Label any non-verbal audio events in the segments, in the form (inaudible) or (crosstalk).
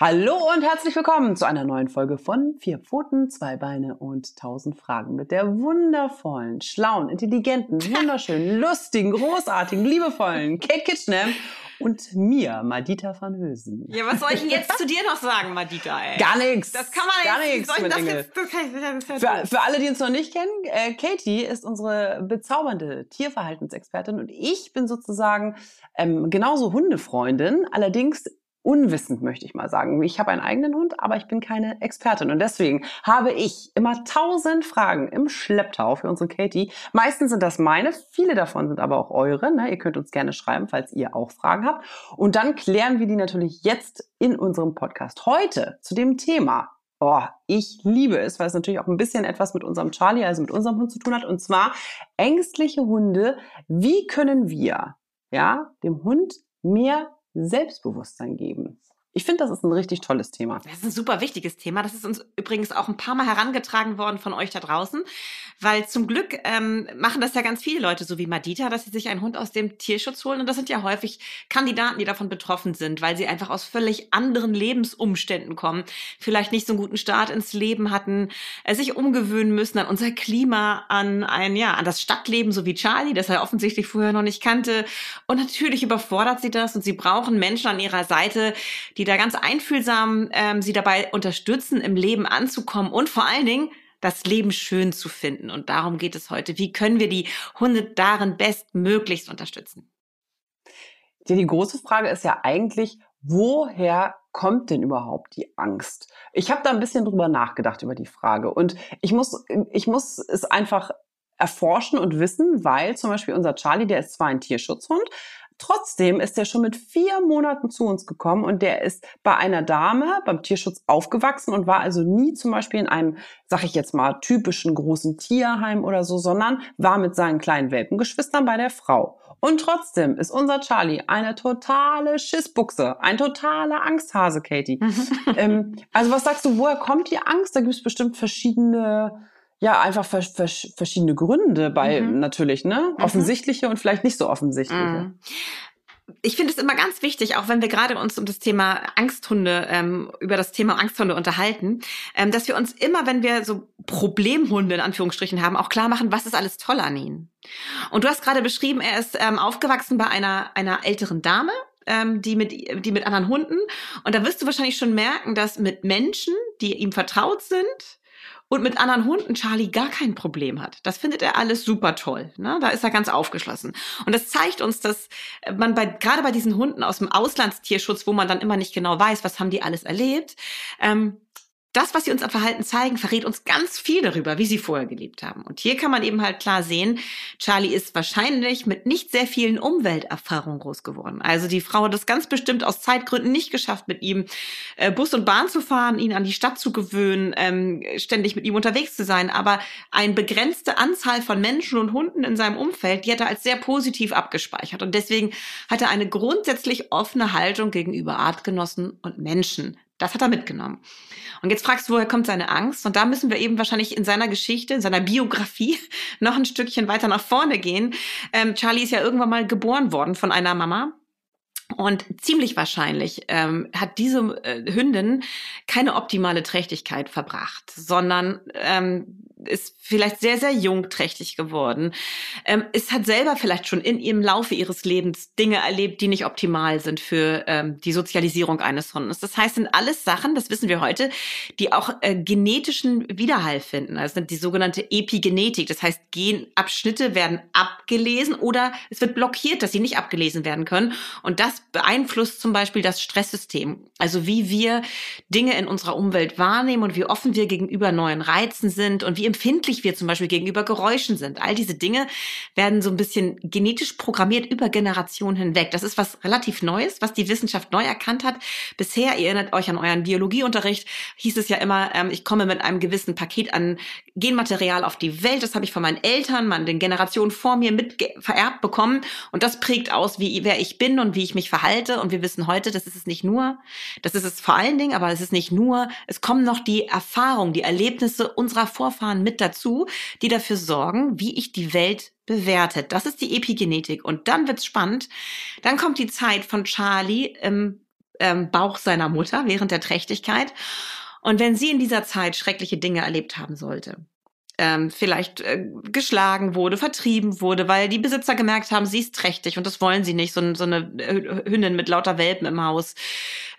Hallo und herzlich willkommen zu einer neuen Folge von Vier Pfoten, zwei Beine und tausend Fragen mit der wundervollen, schlauen, intelligenten, wunderschönen, lustigen, großartigen, liebevollen Kate Kitchenham und mir, Madita van Hülsen. Ja, was soll ich denn jetzt zu dir noch sagen, Madita? Ey? Gar nichts. Das kann man Gar nichts, soll ich das jetzt, das kann ich, das ja Für, für alle, die uns noch nicht kennen, äh, Katie ist unsere bezaubernde Tierverhaltensexpertin und ich bin sozusagen ähm, genauso Hundefreundin, allerdings unwissend, möchte ich mal sagen. Ich habe einen eigenen Hund, aber ich bin keine Expertin. Und deswegen habe ich immer tausend Fragen im Schlepptau für unsere Katie. Meistens sind das meine, viele davon sind aber auch eure. Ne? Ihr könnt uns gerne schreiben, falls ihr auch Fragen habt. Und dann klären wir die natürlich jetzt in unserem Podcast. Heute zu dem Thema. Oh, ich liebe es, weil es natürlich auch ein bisschen etwas mit unserem Charlie, also mit unserem Hund zu tun hat. Und zwar ängstliche Hunde. Wie können wir, ja, dem Hund mehr Selbstbewusstsein geben? Ich finde, das ist ein richtig tolles Thema. Das ist ein super wichtiges Thema. Das ist uns übrigens auch ein paar Mal herangetragen worden von euch da draußen, weil zum Glück ähm, machen das ja ganz viele Leute, so wie Madita, dass sie sich einen Hund aus dem Tierschutz holen. Und das sind ja häufig Kandidaten, die davon betroffen sind, weil sie einfach aus völlig anderen Lebensumständen kommen, vielleicht nicht so einen guten Start ins Leben hatten, äh, sich umgewöhnen müssen an unser Klima, an ein ja an das Stadtleben, so wie Charlie, das er offensichtlich vorher noch nicht kannte. Und natürlich überfordert sie das und sie brauchen Menschen an ihrer Seite, die da ganz einfühlsam ähm, sie dabei unterstützen, im Leben anzukommen und vor allen Dingen das Leben schön zu finden. Und darum geht es heute. Wie können wir die Hunde darin bestmöglichst unterstützen? Ja, die große Frage ist ja eigentlich, woher kommt denn überhaupt die Angst? Ich habe da ein bisschen drüber nachgedacht über die Frage und ich muss, ich muss es einfach erforschen und wissen, weil zum Beispiel unser Charlie, der ist zwar ein Tierschutzhund, trotzdem ist er schon mit vier Monaten zu uns gekommen und der ist bei einer Dame beim Tierschutz aufgewachsen und war also nie zum Beispiel in einem, sag ich jetzt mal, typischen großen Tierheim oder so, sondern war mit seinen kleinen Welpengeschwistern bei der Frau. Und trotzdem ist unser Charlie eine totale Schissbuchse, ein totaler Angsthase, Katie. ähm, also was sagst du, woher kommt die Angst? Da gibt es bestimmt verschiedene, ja, einfach vers vers verschiedene Gründe bei Mhm. natürlich, ne? Mhm. Offensichtliche und vielleicht nicht so offensichtliche. Mhm. Ich finde es immer ganz wichtig, auch wenn wir gerade uns um das Thema Angsthunde, ähm, über das Thema Angsthunde unterhalten, ähm, dass wir uns immer, wenn wir so Problemhunde in Anführungsstrichen haben, auch klar machen, was ist alles toll an ihnen. Und du hast gerade beschrieben, er ist ähm, aufgewachsen bei einer, einer älteren Dame, ähm, die mit, die mit anderen Hunden. Und da wirst du wahrscheinlich schon merken, dass mit Menschen, die ihm vertraut sind, und mit anderen Hunden Charlie gar kein Problem hat. Das findet er alles super toll. Ne? Da ist er ganz aufgeschlossen. Und das zeigt uns, dass man bei, gerade bei diesen Hunden aus dem Auslandstierschutz, wo man dann immer nicht genau weiß, was haben die alles erlebt, ähm, das, was sie uns am Verhalten zeigen, verrät uns ganz viel darüber, wie sie vorher gelebt haben. Und hier kann man eben halt klar sehen, Charlie ist wahrscheinlich mit nicht sehr vielen Umwelterfahrungen groß geworden. Also die Frau hat es ganz bestimmt aus Zeitgründen nicht geschafft, mit ihm äh, Bus und Bahn zu fahren, ihn an die Stadt zu gewöhnen, ähm, ständig mit ihm unterwegs zu sein. Aber eine begrenzte Anzahl von Menschen und Hunden in seinem Umfeld, die hat er als sehr positiv abgespeichert. Und deswegen hat er eine grundsätzlich offene Haltung gegenüber Artgenossen und Menschen. Das hat er mitgenommen. Und jetzt fragst du, woher kommt seine Angst? Und da müssen wir eben wahrscheinlich in seiner Geschichte, in seiner Biografie (laughs) noch ein Stückchen weiter nach vorne gehen. Ähm, Charlie ist ja irgendwann mal geboren worden von einer Mama. Und ziemlich wahrscheinlich ähm, hat diese äh, Hündin keine optimale Trächtigkeit verbracht, sondern ähm, ist vielleicht sehr, sehr jung trächtig geworden. Ähm, es hat selber vielleicht schon in ihrem Laufe ihres Lebens Dinge erlebt, die nicht optimal sind für ähm, die Sozialisierung eines Hundes. Das heißt, sind alles Sachen, das wissen wir heute, die auch äh, genetischen Widerhall finden. Das sind die sogenannte Epigenetik. Das heißt, Genabschnitte werden abgelesen oder es wird blockiert, dass sie nicht abgelesen werden können. Und das beeinflusst zum Beispiel das Stresssystem. Also wie wir Dinge in unserer Umwelt wahrnehmen und wie offen wir gegenüber neuen Reizen sind und wie empfindlich wir zum Beispiel gegenüber Geräuschen sind. All diese Dinge werden so ein bisschen genetisch programmiert über Generationen hinweg. Das ist was relativ Neues, was die Wissenschaft neu erkannt hat. Bisher, ihr erinnert euch an euren Biologieunterricht, hieß es ja immer, ähm, ich komme mit einem gewissen Paket an Genmaterial auf die Welt, das habe ich von meinen Eltern, man den Generationen vor mir mit vererbt bekommen. Und das prägt aus, wie wer ich bin und wie ich mich verhalte. Und wir wissen heute, das ist es nicht nur, das ist es vor allen Dingen, aber es ist nicht nur, es kommen noch die Erfahrungen, die Erlebnisse unserer Vorfahren mit dazu, die dafür sorgen, wie ich die Welt bewertet. Das ist die Epigenetik. Und dann wird's spannend. Dann kommt die Zeit von Charlie im ähm, Bauch seiner Mutter während der Trächtigkeit und wenn sie in dieser Zeit schreckliche Dinge erlebt haben sollte, ähm, vielleicht äh, geschlagen wurde, vertrieben wurde, weil die Besitzer gemerkt haben, sie ist trächtig und das wollen sie nicht, so, so eine Hündin mit lauter Welpen im Haus.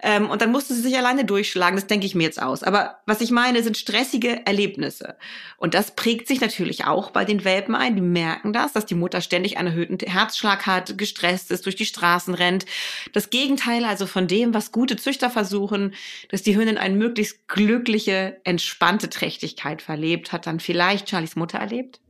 Ähm, und dann musste sie sich alleine durchschlagen, das denke ich mir jetzt aus. Aber was ich meine, sind stressige Erlebnisse. Und das prägt sich natürlich auch bei den Welpen ein. Die merken das, dass die Mutter ständig einen erhöhten Herzschlag hat, gestresst ist, durch die Straßen rennt. Das Gegenteil also von dem, was gute Züchter versuchen, dass die Hündin eine möglichst glückliche, entspannte Trächtigkeit verlebt, hat dann vielleicht Charlies Mutter erlebt.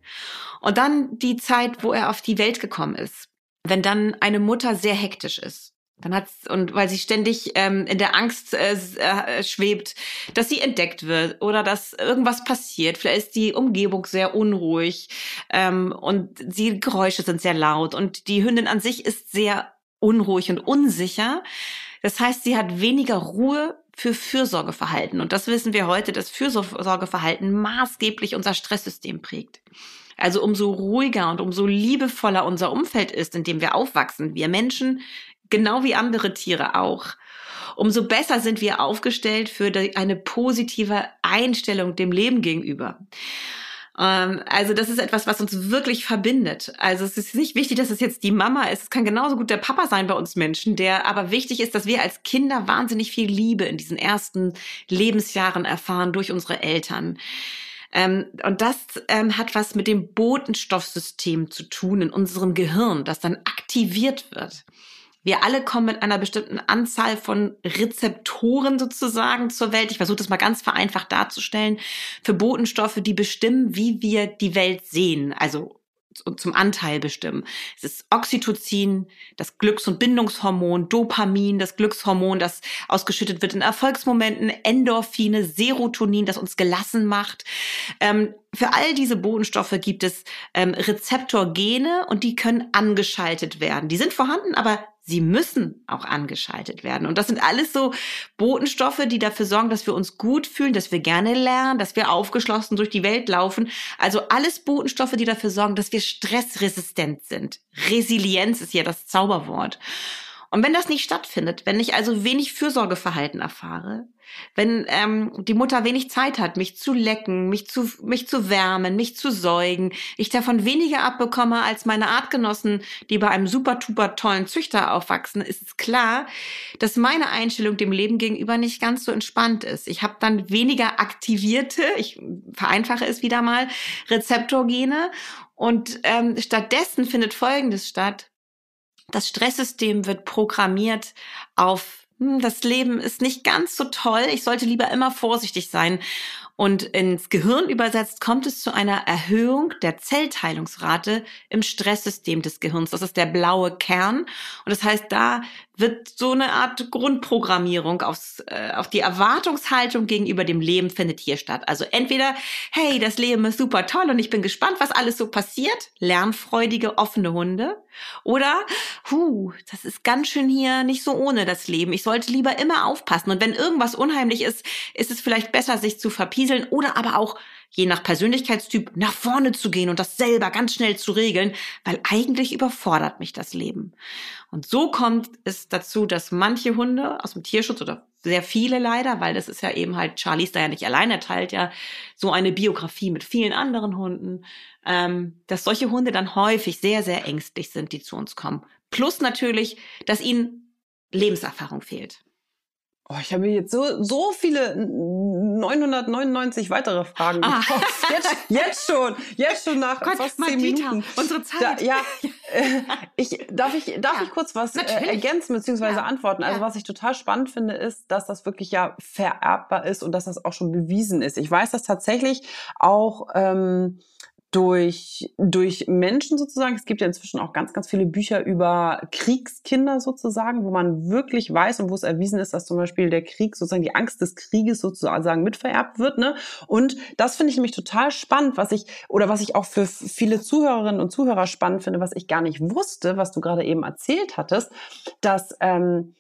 Und dann die Zeit, wo er auf die Welt gekommen ist. Wenn dann eine Mutter sehr hektisch ist dann hat's, und weil sie ständig ähm, in der Angst äh, äh, schwebt, dass sie entdeckt wird oder dass irgendwas passiert. Vielleicht ist die Umgebung sehr unruhig ähm, und die Geräusche sind sehr laut und die Hündin an sich ist sehr unruhig und unsicher. Das heißt, sie hat weniger Ruhe für Fürsorgeverhalten. Und das wissen wir heute, dass Fürsorgeverhalten maßgeblich unser Stresssystem prägt. Also umso ruhiger und umso liebevoller unser Umfeld ist, in dem wir aufwachsen, wir Menschen, genau wie andere Tiere auch, umso besser sind wir aufgestellt für eine positive Einstellung dem Leben gegenüber. Ähm, also das ist etwas, was uns wirklich verbindet. Also es ist nicht wichtig, dass es jetzt die Mama ist. Es kann genauso gut der Papa sein bei uns Menschen, der aber wichtig ist, dass wir als Kinder wahnsinnig viel Liebe in diesen ersten Lebensjahren erfahren durch unsere Eltern. Ähm, und das ähm, hat was mit dem Botenstoffsystem zu tun in unserem Gehirn, das dann aktiviert wird. Wir alle kommen mit einer bestimmten Anzahl von Rezeptoren sozusagen zur Welt. Ich versuche das mal ganz vereinfacht darzustellen. Für Botenstoffe, die bestimmen, wie wir die Welt sehen. Also zum Anteil bestimmen. Es ist Oxytocin, das Glücks- und Bindungshormon, Dopamin, das Glückshormon, das ausgeschüttet wird in Erfolgsmomenten, Endorphine, Serotonin, das uns gelassen macht. Ähm, für all diese Bodenstoffe gibt es ähm, Rezeptorgene und die können angeschaltet werden. Die sind vorhanden, aber sie müssen auch angeschaltet werden. Und das sind alles so Botenstoffe, die dafür sorgen, dass wir uns gut fühlen, dass wir gerne lernen, dass wir aufgeschlossen durch die Welt laufen. Also alles Botenstoffe, die dafür sorgen, dass wir stressresistent sind. Resilienz ist ja das Zauberwort. Und wenn das nicht stattfindet, wenn ich also wenig Fürsorgeverhalten erfahre, wenn ähm, die Mutter wenig Zeit hat, mich zu lecken, mich zu, mich zu wärmen, mich zu säugen, ich davon weniger abbekomme als meine Artgenossen, die bei einem super tuper tollen Züchter aufwachsen, ist es klar, dass meine Einstellung dem Leben gegenüber nicht ganz so entspannt ist. Ich habe dann weniger aktivierte, ich vereinfache es wieder mal, Rezeptorgene und ähm, stattdessen findet Folgendes statt. Das Stresssystem wird programmiert auf das Leben ist nicht ganz so toll, ich sollte lieber immer vorsichtig sein. Und ins Gehirn übersetzt kommt es zu einer Erhöhung der Zellteilungsrate im Stresssystem des Gehirns. Das ist der blaue Kern. Und das heißt, da wird so eine Art Grundprogrammierung aufs, äh, auf die Erwartungshaltung gegenüber dem Leben findet hier statt. Also entweder, hey, das Leben ist super toll und ich bin gespannt, was alles so passiert, lernfreudige, offene Hunde. Oder, hu, das ist ganz schön hier nicht so ohne das Leben. Ich sollte lieber immer aufpassen. Und wenn irgendwas unheimlich ist, ist es vielleicht besser, sich zu verpieseln oder aber auch je nach Persönlichkeitstyp nach vorne zu gehen und das selber ganz schnell zu regeln, weil eigentlich überfordert mich das Leben. Und so kommt es dazu, dass manche Hunde aus dem Tierschutz oder sehr viele leider, weil das ist ja eben halt, Charlie ist da ja nicht allein, er teilt ja so eine Biografie mit vielen anderen Hunden, ähm, dass solche Hunde dann häufig sehr, sehr ängstlich sind, die zu uns kommen. Plus natürlich, dass ihnen Lebenserfahrung fehlt. Oh, ich habe jetzt so, so viele 999 weitere Fragen ah. Jetzt, jetzt schon, jetzt schon nach Gott, fast zehn Minuten. Unsere Zeit. Da, ja, (laughs) äh, ich, darf ich, darf ja, ich kurz was äh, ergänzen bzw. Ja. antworten? Also ja. was ich total spannend finde, ist, dass das wirklich ja vererbbar ist und dass das auch schon bewiesen ist. Ich weiß, dass tatsächlich auch ähm, durch, durch Menschen sozusagen. Es gibt ja inzwischen auch ganz, ganz viele Bücher über Kriegskinder sozusagen, wo man wirklich weiß und wo es erwiesen ist, dass zum Beispiel der Krieg sozusagen die Angst des Krieges sozusagen mitvererbt wird. Ne? Und das finde ich nämlich total spannend, was ich, oder was ich auch für viele Zuhörerinnen und Zuhörer spannend finde, was ich gar nicht wusste, was du gerade eben erzählt hattest, dass ähm,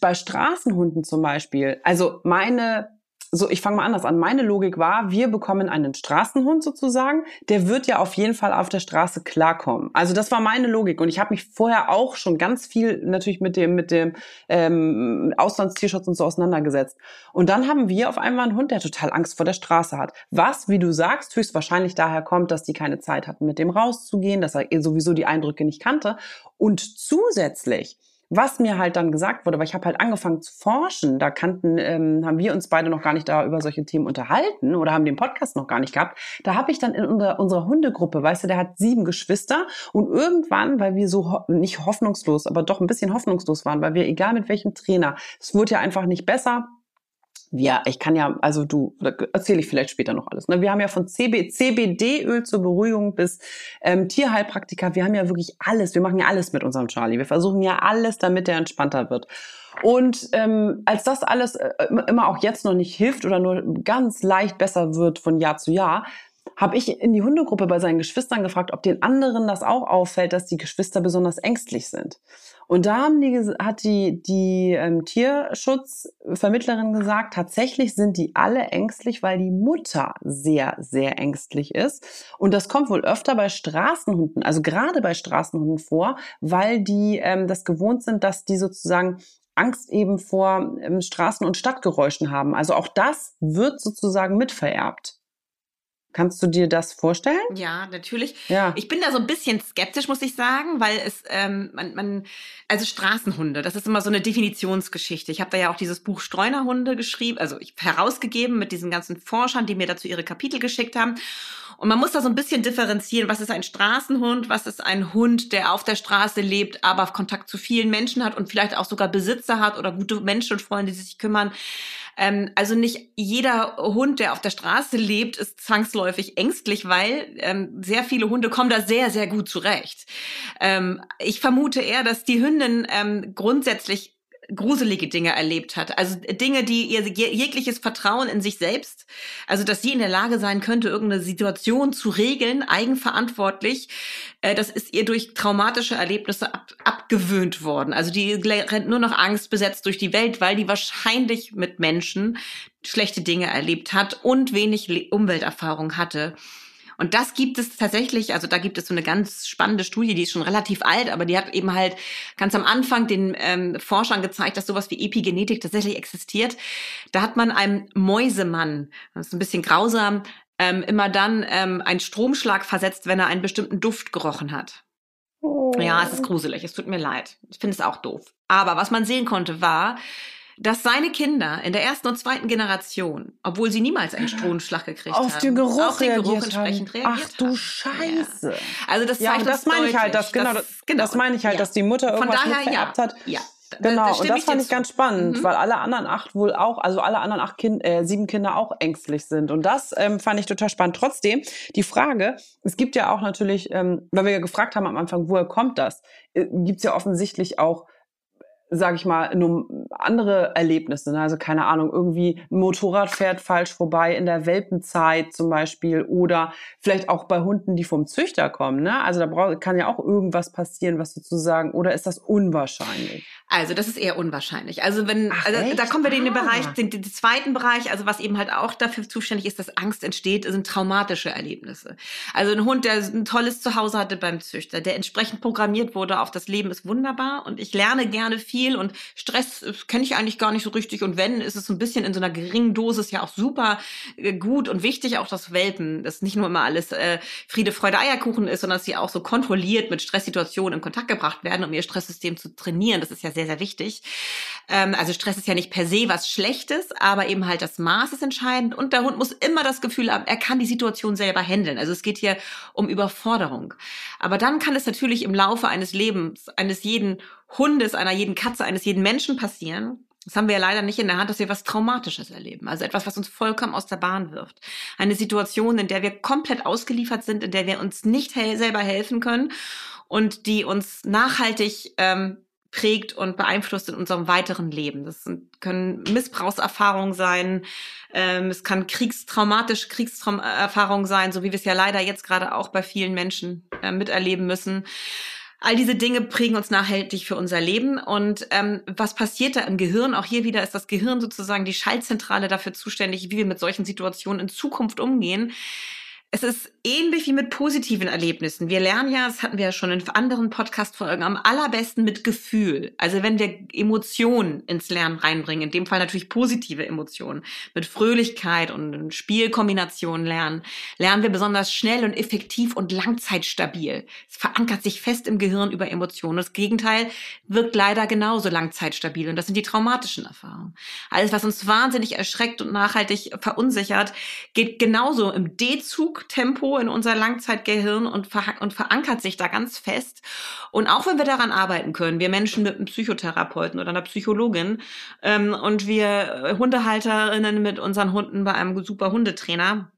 bei Straßenhunden zum Beispiel, also meine so, ich fange mal anders an. Meine Logik war, wir bekommen einen Straßenhund sozusagen, der wird ja auf jeden Fall auf der Straße klarkommen. Also das war meine Logik und ich habe mich vorher auch schon ganz viel natürlich mit dem mit dem ähm, Auslandstierschutz und so auseinandergesetzt. Und dann haben wir auf einmal einen Hund, der total Angst vor der Straße hat. Was, wie du sagst, höchstwahrscheinlich daher kommt, dass die keine Zeit hatten, mit dem rauszugehen, dass er sowieso die Eindrücke nicht kannte und zusätzlich was mir halt dann gesagt wurde, weil ich habe halt angefangen zu forschen, da kannten, ähm, haben wir uns beide noch gar nicht da über solche Themen unterhalten oder haben den Podcast noch gar nicht gehabt. Da habe ich dann in unserer, unserer Hundegruppe, weißt du, der hat sieben Geschwister und irgendwann, weil wir so ho nicht hoffnungslos, aber doch ein bisschen hoffnungslos waren, weil wir egal mit welchem Trainer, es wurde ja einfach nicht besser, ja, ich kann ja, also du, erzähle ich vielleicht später noch alles. Ne? Wir haben ja von CB, CBD-Öl zur Beruhigung bis ähm, Tierheilpraktika, wir haben ja wirklich alles, wir machen ja alles mit unserem Charlie. Wir versuchen ja alles, damit er entspannter wird. Und ähm, als das alles äh, immer auch jetzt noch nicht hilft oder nur ganz leicht besser wird von Jahr zu Jahr, habe ich in die Hundegruppe bei seinen Geschwistern gefragt, ob den anderen das auch auffällt, dass die Geschwister besonders ängstlich sind. Und da haben die, hat die, die ähm, Tierschutzvermittlerin gesagt, tatsächlich sind die alle ängstlich, weil die Mutter sehr, sehr ängstlich ist. Und das kommt wohl öfter bei Straßenhunden, also gerade bei Straßenhunden vor, weil die ähm, das gewohnt sind, dass die sozusagen Angst eben vor ähm, Straßen- und Stadtgeräuschen haben. Also auch das wird sozusagen mitvererbt. Kannst du dir das vorstellen? Ja, natürlich. Ja. Ich bin da so ein bisschen skeptisch, muss ich sagen, weil es, ähm, man, man, also Straßenhunde, das ist immer so eine Definitionsgeschichte. Ich habe da ja auch dieses Buch Streunerhunde geschrieben, also ich, herausgegeben mit diesen ganzen Forschern, die mir dazu ihre Kapitel geschickt haben. Und man muss da so ein bisschen differenzieren, was ist ein Straßenhund, was ist ein Hund, der auf der Straße lebt, aber Kontakt zu vielen Menschen hat und vielleicht auch sogar Besitzer hat oder gute Menschen und Freunde, die sich kümmern. Ähm, also nicht jeder Hund, der auf der Straße lebt, ist zwangsläufig ängstlich, weil ähm, sehr viele Hunde kommen da sehr, sehr gut zurecht. Ähm, ich vermute eher, dass die Hündin ähm, grundsätzlich gruselige Dinge erlebt hat. Also Dinge, die ihr jegliches Vertrauen in sich selbst, also dass sie in der Lage sein könnte, irgendeine Situation zu regeln, eigenverantwortlich, äh, das ist ihr durch traumatische Erlebnisse ab, abgewöhnt worden. Also die rennt nur noch Angst besetzt durch die Welt, weil die wahrscheinlich mit Menschen schlechte Dinge erlebt hat und wenig Umwelterfahrung hatte. Und das gibt es tatsächlich, also da gibt es so eine ganz spannende Studie, die ist schon relativ alt, aber die hat eben halt ganz am Anfang den ähm, Forschern gezeigt, dass sowas wie Epigenetik tatsächlich existiert. Da hat man einem Mäusemann, das ist ein bisschen grausam, ähm, immer dann ähm, einen Stromschlag versetzt, wenn er einen bestimmten Duft gerochen hat. Oh. Ja, es ist gruselig, es tut mir leid. Ich finde es auch doof. Aber was man sehen konnte, war, dass seine Kinder in der ersten und zweiten Generation, obwohl sie niemals einen Stromschlag gekriegt auf haben, den Geruch auf den Geruch entsprechend haben. reagiert Ach du Scheiße. Ja. Also das zeigt ja, das meine ich halt, dass, genau, das, genau, das meine ich halt, ja. dass die Mutter irgendwas Von daher, ja. hat. Ja. Genau, das und das fand ich ganz spannend, mhm. weil alle anderen acht wohl auch, also alle anderen acht kind, äh, sieben Kinder auch ängstlich sind. Und das ähm, fand ich total spannend. Trotzdem, die Frage, es gibt ja auch natürlich, ähm, weil wir ja gefragt haben am Anfang, woher kommt das, äh, gibt es ja offensichtlich auch sage ich mal, nur andere Erlebnisse. Ne? Also keine Ahnung, irgendwie ein Motorrad fährt falsch vorbei in der Welpenzeit zum Beispiel oder vielleicht auch bei Hunden, die vom Züchter kommen. Ne? Also da kann ja auch irgendwas passieren, was sozusagen, oder ist das unwahrscheinlich? Also das ist eher unwahrscheinlich. Also wenn, Ach, also da kommen wir in den ah. Bereich, den, den, zweiten Bereich, also was eben halt auch dafür zuständig ist, dass Angst entsteht, sind traumatische Erlebnisse. Also ein Hund, der ein tolles Zuhause hatte beim Züchter, der entsprechend programmiert wurde auf das Leben ist wunderbar und ich lerne gerne viel und Stress kenne ich eigentlich gar nicht so richtig und wenn, ist es ein bisschen in so einer geringen Dosis ja auch super äh, gut und wichtig, auch das Welpen, dass nicht nur immer alles äh, Friede, Freude, Eierkuchen ist, sondern dass sie auch so kontrolliert mit Stresssituationen in Kontakt gebracht werden, um ihr Stresssystem zu trainieren. Das ist ja sehr, sehr wichtig. Ähm, also Stress ist ja nicht per se was Schlechtes, aber eben halt das Maß ist entscheidend und der Hund muss immer das Gefühl haben, er kann die Situation selber handeln. Also es geht hier um Überforderung. Aber dann kann es natürlich im Laufe eines Lebens, eines jeden Hundes, einer jeden Katze, eines jeden Menschen passieren, Das haben wir ja leider nicht in der Hand, dass wir was Traumatisches erleben. Also etwas, was uns vollkommen aus der Bahn wirft. Eine Situation, in der wir komplett ausgeliefert sind, in der wir uns nicht hel selber helfen können und die uns nachhaltig ähm, prägt und beeinflusst in unserem weiteren Leben. Das sind, können Missbrauchserfahrungen sein, ähm, es kann kriegstraumatische Kriegserfahrungen sein, so wie wir es ja leider jetzt gerade auch bei vielen Menschen äh, miterleben müssen. All diese Dinge prägen uns nachhaltig für unser Leben. Und ähm, was passiert da im Gehirn? Auch hier wieder ist das Gehirn sozusagen die Schaltzentrale dafür zuständig, wie wir mit solchen Situationen in Zukunft umgehen. Es ist ähnlich wie mit positiven Erlebnissen. Wir lernen ja, das hatten wir ja schon in anderen Podcast-Folgen, am allerbesten mit Gefühl. Also wenn wir Emotionen ins Lernen reinbringen, in dem Fall natürlich positive Emotionen, mit Fröhlichkeit und Spielkombinationen lernen, lernen wir besonders schnell und effektiv und langzeitstabil. Es verankert sich fest im Gehirn über Emotionen. Das Gegenteil wirkt leider genauso langzeitstabil und das sind die traumatischen Erfahrungen. Alles, was uns wahnsinnig erschreckt und nachhaltig verunsichert, geht genauso im D-Zug Flugtempo in unser Langzeitgehirn und, ver und verankert sich da ganz fest. Und auch wenn wir daran arbeiten können, wir Menschen mit einem Psychotherapeuten oder einer Psychologin ähm, und wir äh, Hundehalterinnen mit unseren Hunden bei einem super Hundetrainer,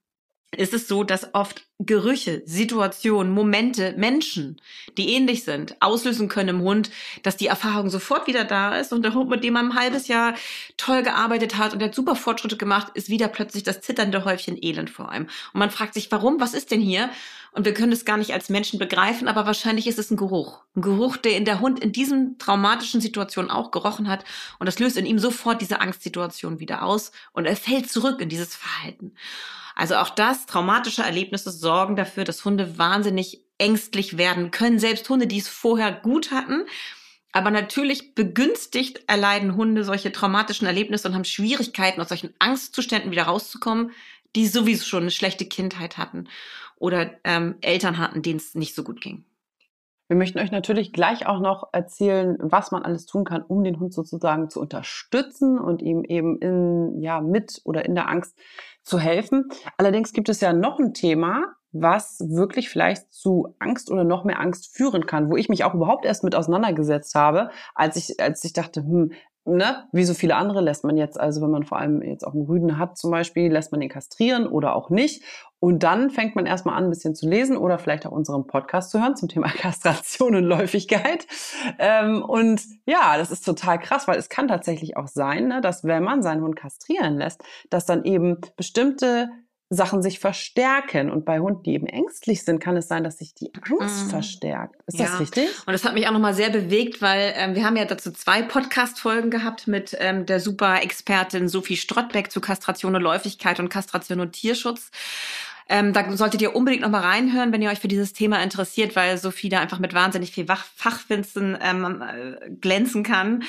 ist es so, dass oft Gerüche, Situationen, Momente, Menschen, die ähnlich sind, auslösen können im Hund, dass die Erfahrung sofort wieder da ist und der Hund, mit dem man ein halbes Jahr toll gearbeitet hat und der hat super Fortschritte gemacht, ist wieder plötzlich das zitternde Häufchen Elend vor einem. Und man fragt sich, warum, was ist denn hier? Und wir können es gar nicht als Menschen begreifen, aber wahrscheinlich ist es ein Geruch. Ein Geruch, der in der Hund in diesen traumatischen Situationen auch gerochen hat. Und das löst in ihm sofort diese Angstsituation wieder aus und er fällt zurück in dieses Verhalten. Also auch das, traumatische Erlebnisse sorgen dafür, dass Hunde wahnsinnig ängstlich werden können. Selbst Hunde, die es vorher gut hatten. Aber natürlich begünstigt erleiden Hunde solche traumatischen Erlebnisse und haben Schwierigkeiten, aus solchen Angstzuständen wieder rauszukommen, die sowieso schon eine schlechte Kindheit hatten oder ähm, Eltern hatten, denen es nicht so gut ging. Wir möchten euch natürlich gleich auch noch erzählen, was man alles tun kann, um den Hund sozusagen zu unterstützen und ihm eben in, ja, mit oder in der Angst zu helfen. Allerdings gibt es ja noch ein Thema, was wirklich vielleicht zu Angst oder noch mehr Angst führen kann, wo ich mich auch überhaupt erst mit auseinandergesetzt habe, als ich, als ich dachte, hm, ne, wie so viele andere lässt man jetzt, also wenn man vor allem jetzt auch einen Rüden hat zum Beispiel, lässt man den kastrieren oder auch nicht. Und dann fängt man erstmal an, ein bisschen zu lesen oder vielleicht auch unseren Podcast zu hören zum Thema (laughs) Kastration und Läufigkeit. Ähm, und ja, das ist total krass, weil es kann tatsächlich auch sein, ne, dass wenn man seinen Hund kastrieren lässt, dass dann eben bestimmte Sachen sich verstärken. Und bei Hunden, die eben ängstlich sind, kann es sein, dass sich die Angst mm. verstärkt. Ist ja. das richtig? Und das hat mich auch nochmal sehr bewegt, weil ähm, wir haben ja dazu zwei Podcast-Folgen gehabt mit ähm, der super Expertin Sophie Strottbeck zu Kastration und Läufigkeit und Kastration und Tierschutz. Ähm, da solltet ihr unbedingt noch mal reinhören, wenn ihr euch für dieses Thema interessiert, weil Sophie da einfach mit wahnsinnig viel Fachwissen ähm, äh, glänzen kann.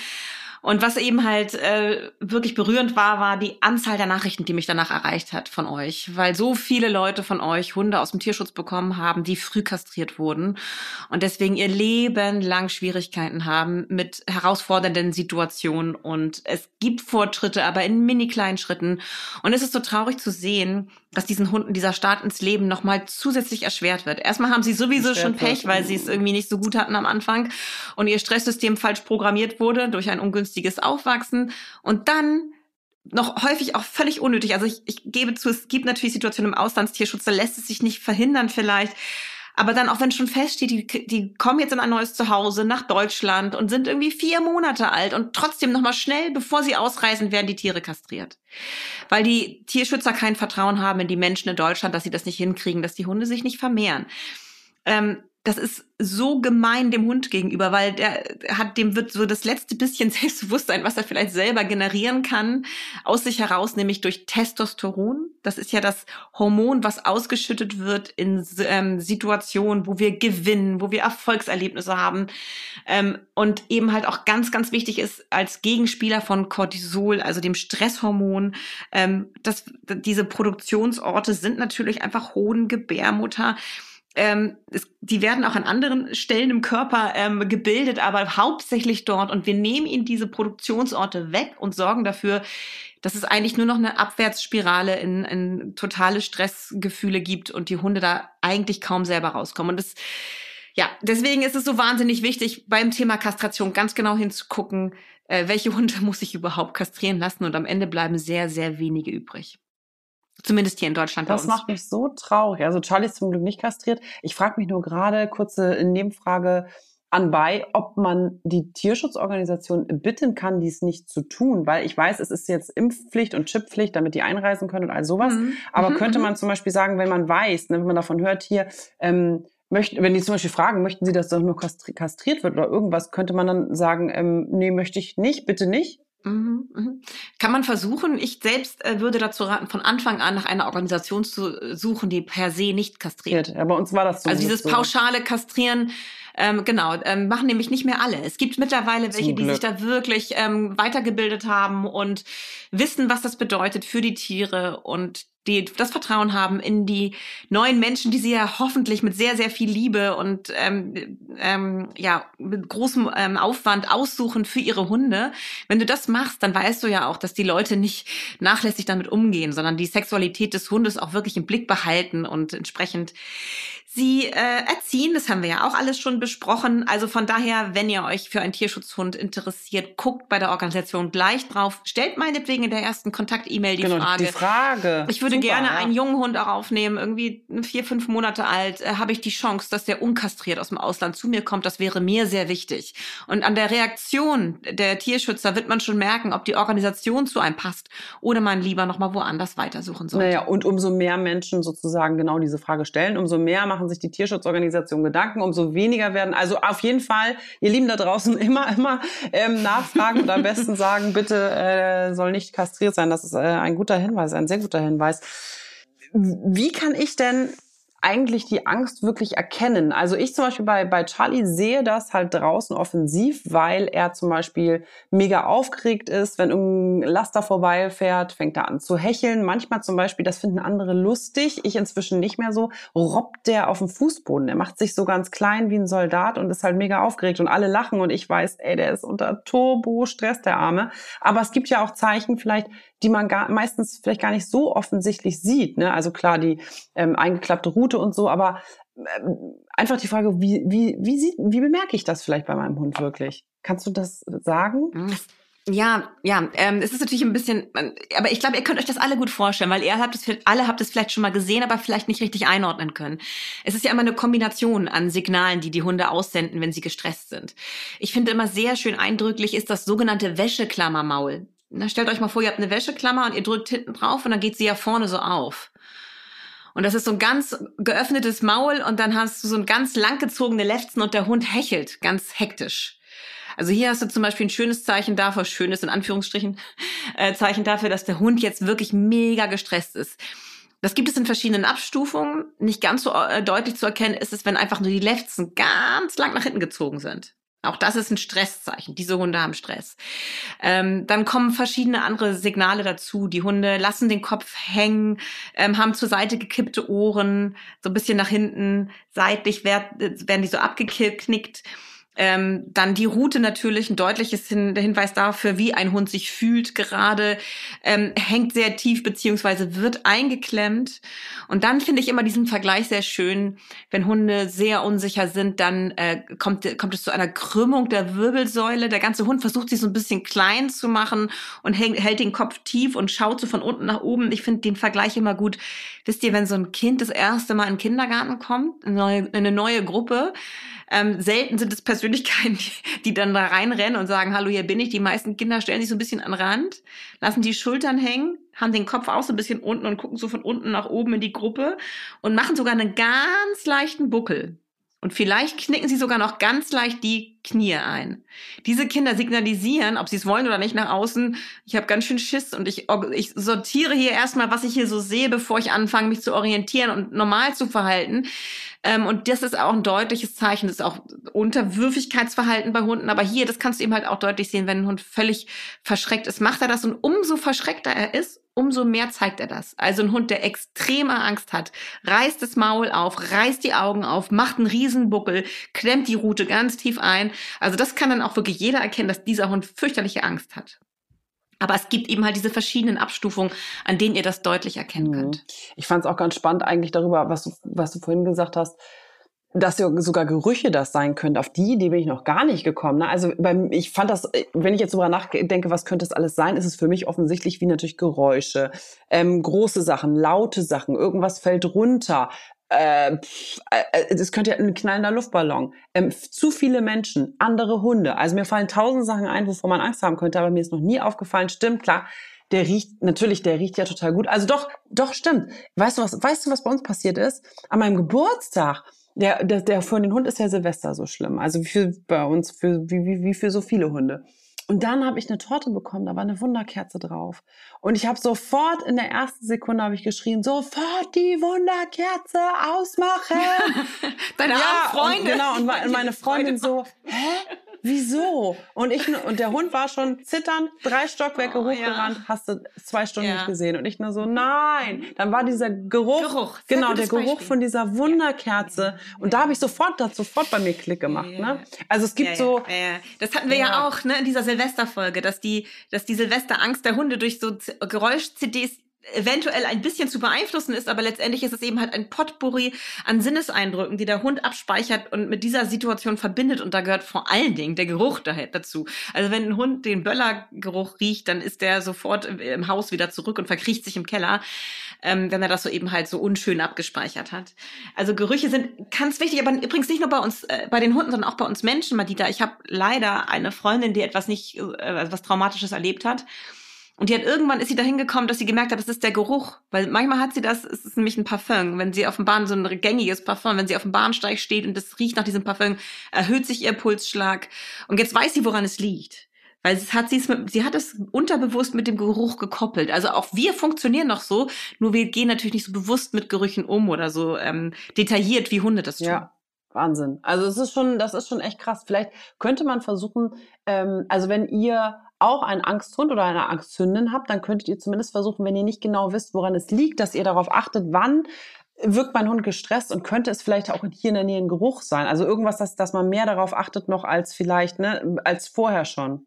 Und was eben halt äh, wirklich berührend war, war die Anzahl der Nachrichten, die mich danach erreicht hat von euch, weil so viele Leute von euch Hunde aus dem Tierschutz bekommen haben, die früh kastriert wurden. Und deswegen ihr Leben lang Schwierigkeiten haben mit herausfordernden Situationen. Und es gibt Fortschritte, aber in mini kleinen Schritten. Und es ist so traurig zu sehen, dass diesen Hunden dieser Start ins Leben nochmal zusätzlich erschwert wird. Erstmal haben sie sowieso schon Pech, weil sie es irgendwie nicht so gut hatten am Anfang und ihr Stresssystem falsch programmiert wurde durch ein ungünstiges Aufwachsen. Und dann noch häufig auch völlig unnötig. Also ich, ich gebe zu, es gibt natürlich Situationen im Auslandstierschutz, da lässt es sich nicht verhindern vielleicht. Aber dann, auch wenn schon feststeht, die, die kommen jetzt in ein neues Zuhause nach Deutschland und sind irgendwie vier Monate alt und trotzdem nochmal schnell, bevor sie ausreisen, werden die Tiere kastriert. Weil die Tierschützer kein Vertrauen haben in die Menschen in Deutschland, dass sie das nicht hinkriegen, dass die Hunde sich nicht vermehren. Ähm, das ist so gemein dem Hund gegenüber, weil der hat, dem wird so das letzte bisschen (laughs) Selbstbewusstsein, was er vielleicht selber generieren kann, aus sich heraus, nämlich durch Testosteron. Das ist ja das Hormon, was ausgeschüttet wird in ähm, Situationen, wo wir gewinnen, wo wir Erfolgserlebnisse haben. Ähm, und eben halt auch ganz, ganz wichtig ist als Gegenspieler von Cortisol, also dem Stresshormon, ähm, dass diese Produktionsorte sind natürlich einfach Hoden, Gebärmutter ähm, es, die werden auch an anderen Stellen im Körper ähm, gebildet, aber hauptsächlich dort. Und wir nehmen ihnen diese Produktionsorte weg und sorgen dafür, dass es eigentlich nur noch eine Abwärtsspirale in, in totale Stressgefühle gibt und die Hunde da eigentlich kaum selber rauskommen. Und das Ja, deswegen ist es so wahnsinnig wichtig, beim Thema Kastration ganz genau hinzugucken, äh, welche Hunde (laughs) muss ich überhaupt kastrieren lassen und am Ende bleiben sehr, sehr wenige übrig. Zumindest hier in Deutschland. Das macht mich so traurig. Also Charlie ist zum Glück nicht kastriert. Ich frage mich nur gerade, kurze Nebenfrage anbei, ob man die Tierschutzorganisation bitten kann, dies nicht zu tun, weil ich weiß, es ist jetzt Impfpflicht und Chipppflicht, damit die einreisen können und all sowas. Mhm. Aber mhm. könnte mhm. man zum Beispiel sagen, wenn man weiß, ne, wenn man davon hört, hier, ähm, möchten, wenn die zum Beispiel fragen, möchten sie, dass das nur kastri kastriert wird oder irgendwas, könnte man dann sagen, ähm, nee, möchte ich nicht, bitte nicht? Mhm, mhm. Kann man versuchen. Ich selbst äh, würde dazu raten, von Anfang an nach einer Organisation zu suchen, die per se nicht kastriert. Ja, bei uns war das so. Also dieses so. pauschale Kastrieren ähm, genau, ähm, machen nämlich nicht mehr alle. Es gibt mittlerweile welche, die sich da wirklich ähm, weitergebildet haben und wissen, was das bedeutet für die Tiere und die das Vertrauen haben in die neuen Menschen, die sie ja hoffentlich mit sehr, sehr viel Liebe und ähm, ähm, ja, mit großem ähm, Aufwand aussuchen für ihre Hunde. Wenn du das machst, dann weißt du ja auch, dass die Leute nicht nachlässig damit umgehen, sondern die Sexualität des Hundes auch wirklich im Blick behalten und entsprechend sie äh, erziehen. Das haben wir ja auch alles schon besprochen. Also von daher, wenn ihr euch für einen Tierschutzhund interessiert, guckt bei der Organisation gleich drauf. Stellt meinetwegen in der ersten Kontakt-E-Mail die genau, Frage. Die Frage. Ich würde Super, gerne ja. einen jungen Hund auch aufnehmen, irgendwie vier, fünf Monate alt. Äh, Habe ich die Chance, dass der unkastriert aus dem Ausland zu mir kommt? Das wäre mir sehr wichtig. Und an der Reaktion der Tierschützer wird man schon merken, ob die Organisation zu einem passt oder man lieber noch mal woanders weitersuchen sollte. Naja, und umso mehr Menschen sozusagen genau diese Frage stellen, umso mehr machen sich die Tierschutzorganisationen Gedanken, umso weniger werden. Also auf jeden Fall, ihr Lieben da draußen, (laughs) immer, immer ähm, nachfragen und am besten sagen, bitte äh, soll nicht kastriert sein. Das ist äh, ein guter Hinweis, ein sehr guter Hinweis. Wie kann ich denn eigentlich die Angst wirklich erkennen. Also ich zum Beispiel bei, bei Charlie sehe das halt draußen offensiv, weil er zum Beispiel mega aufgeregt ist, wenn irgendein Laster vorbeifährt, fängt er an zu hecheln. Manchmal zum Beispiel, das finden andere lustig, ich inzwischen nicht mehr so, robbt der auf dem Fußboden. Er macht sich so ganz klein wie ein Soldat und ist halt mega aufgeregt und alle lachen und ich weiß, ey, der ist unter Turbo-Stress, der Arme. Aber es gibt ja auch Zeichen vielleicht, die man gar, meistens vielleicht gar nicht so offensichtlich sieht. Ne? Also klar, die ähm, eingeklappte Route und so, aber ähm, einfach die Frage, wie, wie, wie, sieht, wie bemerke ich das vielleicht bei meinem Hund wirklich? Kannst du das sagen? Mhm. Ja, ja, ähm, es ist natürlich ein bisschen, aber ich glaube, ihr könnt euch das alle gut vorstellen, weil ihr habt es, alle habt es vielleicht schon mal gesehen, aber vielleicht nicht richtig einordnen können. Es ist ja immer eine Kombination an Signalen, die die Hunde aussenden, wenn sie gestresst sind. Ich finde immer sehr schön eindrücklich ist das sogenannte Wäscheklammermaul. Na, stellt euch mal vor, ihr habt eine Wäscheklammer und ihr drückt hinten drauf und dann geht sie ja vorne so auf. Und das ist so ein ganz geöffnetes Maul und dann hast du so ein ganz langgezogene Lefzen und der Hund hechelt ganz hektisch. Also hier hast du zum Beispiel ein schönes Zeichen dafür, schönes in Anführungsstrichen, äh, Zeichen dafür, dass der Hund jetzt wirklich mega gestresst ist. Das gibt es in verschiedenen Abstufungen. Nicht ganz so äh, deutlich zu erkennen ist es, wenn einfach nur die Lefzen ganz lang nach hinten gezogen sind. Auch das ist ein Stresszeichen. Diese Hunde haben Stress. Ähm, dann kommen verschiedene andere Signale dazu. Die Hunde lassen den Kopf hängen, ähm, haben zur Seite gekippte Ohren, so ein bisschen nach hinten, seitlich werden, werden die so abgeknickt. Ähm, dann die Route natürlich, ein deutliches Hin Hinweis dafür, wie ein Hund sich fühlt gerade, ähm, hängt sehr tief beziehungsweise wird eingeklemmt. Und dann finde ich immer diesen Vergleich sehr schön, wenn Hunde sehr unsicher sind, dann äh, kommt, kommt es zu einer Krümmung der Wirbelsäule. Der ganze Hund versucht sich so ein bisschen klein zu machen und hält, hält den Kopf tief und schaut so von unten nach oben. Ich finde den Vergleich immer gut. Wisst ihr, wenn so ein Kind das erste Mal in den Kindergarten kommt, neue, eine neue Gruppe, ähm, selten sind es Persönlichkeiten, die, die dann da reinrennen und sagen, hallo, hier bin ich. Die meisten Kinder stellen sich so ein bisschen an Rand, lassen die Schultern hängen, haben den Kopf auch so ein bisschen unten und gucken so von unten nach oben in die Gruppe und machen sogar einen ganz leichten Buckel. Und vielleicht knicken sie sogar noch ganz leicht die Knie ein. Diese Kinder signalisieren, ob sie es wollen oder nicht, nach außen, ich habe ganz schön Schiss und ich, ich sortiere hier erstmal, was ich hier so sehe, bevor ich anfange, mich zu orientieren und normal zu verhalten. Ähm, und das ist auch ein deutliches Zeichen, das ist auch Unterwürfigkeitsverhalten bei Hunden. Aber hier, das kannst du eben halt auch deutlich sehen, wenn ein Hund völlig verschreckt ist, macht er das. Und umso verschreckter er ist, umso mehr zeigt er das. Also ein Hund, der extreme Angst hat, reißt das Maul auf, reißt die Augen auf, macht einen Riesenbuckel, klemmt die Rute ganz tief ein. Also das kann dann auch wirklich jeder erkennen, dass dieser Hund fürchterliche Angst hat. Aber es gibt eben halt diese verschiedenen Abstufungen, an denen ihr das deutlich erkennen mhm. könnt. Ich fand es auch ganz spannend eigentlich darüber, was du, was du vorhin gesagt hast, dass ja sogar Gerüche das sein können. Auf die Idee bin ich noch gar nicht gekommen. Ne? Also beim, ich fand das, wenn ich jetzt darüber nachdenke, was könnte es alles sein, ist es für mich offensichtlich wie natürlich Geräusche, ähm, große Sachen, laute Sachen, irgendwas fällt runter. Äh, äh, das könnte ja ein knallender Luftballon. Ähm, zu viele Menschen, andere Hunde. Also mir fallen tausend Sachen ein, wovor man Angst haben könnte, aber mir ist noch nie aufgefallen. Stimmt, klar, der riecht, natürlich, der riecht ja total gut. Also doch, doch, stimmt. Weißt du was, weißt du, was bei uns passiert ist? An meinem Geburtstag der, der, der für den Hund ist ja Silvester so schlimm. Also wie für bei uns, für, wie, wie, wie für so viele Hunde. Und dann habe ich eine Torte bekommen, da war eine Wunderkerze drauf. Und ich habe sofort in der ersten Sekunde habe ich geschrien, sofort die Wunderkerze ausmachen. (laughs) Deine ja, Freundin. genau, und (laughs) meine Freundin so, hä? Wieso? Und ich und der Hund war schon zitternd drei Stockwerke oh, hochgerannt, ja. hast du zwei Stunden ja. nicht gesehen und ich nur so nein. Dann war dieser Geruch, Geruch. genau der Geruch Beispiel. von dieser Wunderkerze ja. und da habe ich sofort das sofort bei mir Klick gemacht. Ne? Also es gibt so, das hatten wir ja, auch ne in dieser Silvesterfolge, dass die dass die Silvesterangst der Hunde durch so Geräusch-CDs eventuell ein bisschen zu beeinflussen ist, aber letztendlich ist es eben halt ein Potpourri an Sinneseindrücken, die der Hund abspeichert und mit dieser Situation verbindet und da gehört vor allen Dingen der Geruch dazu. Also wenn ein Hund den Böllergeruch riecht, dann ist der sofort im Haus wieder zurück und verkriecht sich im Keller, ähm, wenn er das so eben halt so unschön abgespeichert hat. Also Gerüche sind ganz wichtig, aber übrigens nicht nur bei uns, äh, bei den Hunden, sondern auch bei uns Menschen, Madita. Ich habe leider eine Freundin, die etwas nicht, äh, etwas Traumatisches erlebt hat und die hat irgendwann ist sie dahin gekommen, dass sie gemerkt hat, das ist der Geruch. Weil manchmal hat sie das, es ist nämlich ein Parfum. Wenn sie auf dem Bahn, so ein gängiges Parfum, wenn sie auf dem Bahnsteig steht und das riecht nach diesem Parfum, erhöht sich ihr Pulsschlag. Und jetzt weiß sie, woran es liegt. Weil es hat sie es mit, sie hat es unterbewusst mit dem Geruch gekoppelt. Also auch wir funktionieren noch so, nur wir gehen natürlich nicht so bewusst mit Gerüchen um oder so ähm, detailliert, wie Hunde das tun. Ja. Wahnsinn. Also es ist schon, das ist schon echt krass. Vielleicht könnte man versuchen, ähm, also wenn ihr auch einen Angsthund oder eine Angsthündin habt, dann könntet ihr zumindest versuchen, wenn ihr nicht genau wisst, woran es liegt, dass ihr darauf achtet, wann wirkt mein Hund gestresst und könnte es vielleicht auch hier in der Nähe ein Geruch sein. Also irgendwas, dass, dass man mehr darauf achtet noch als vielleicht, ne, als vorher schon.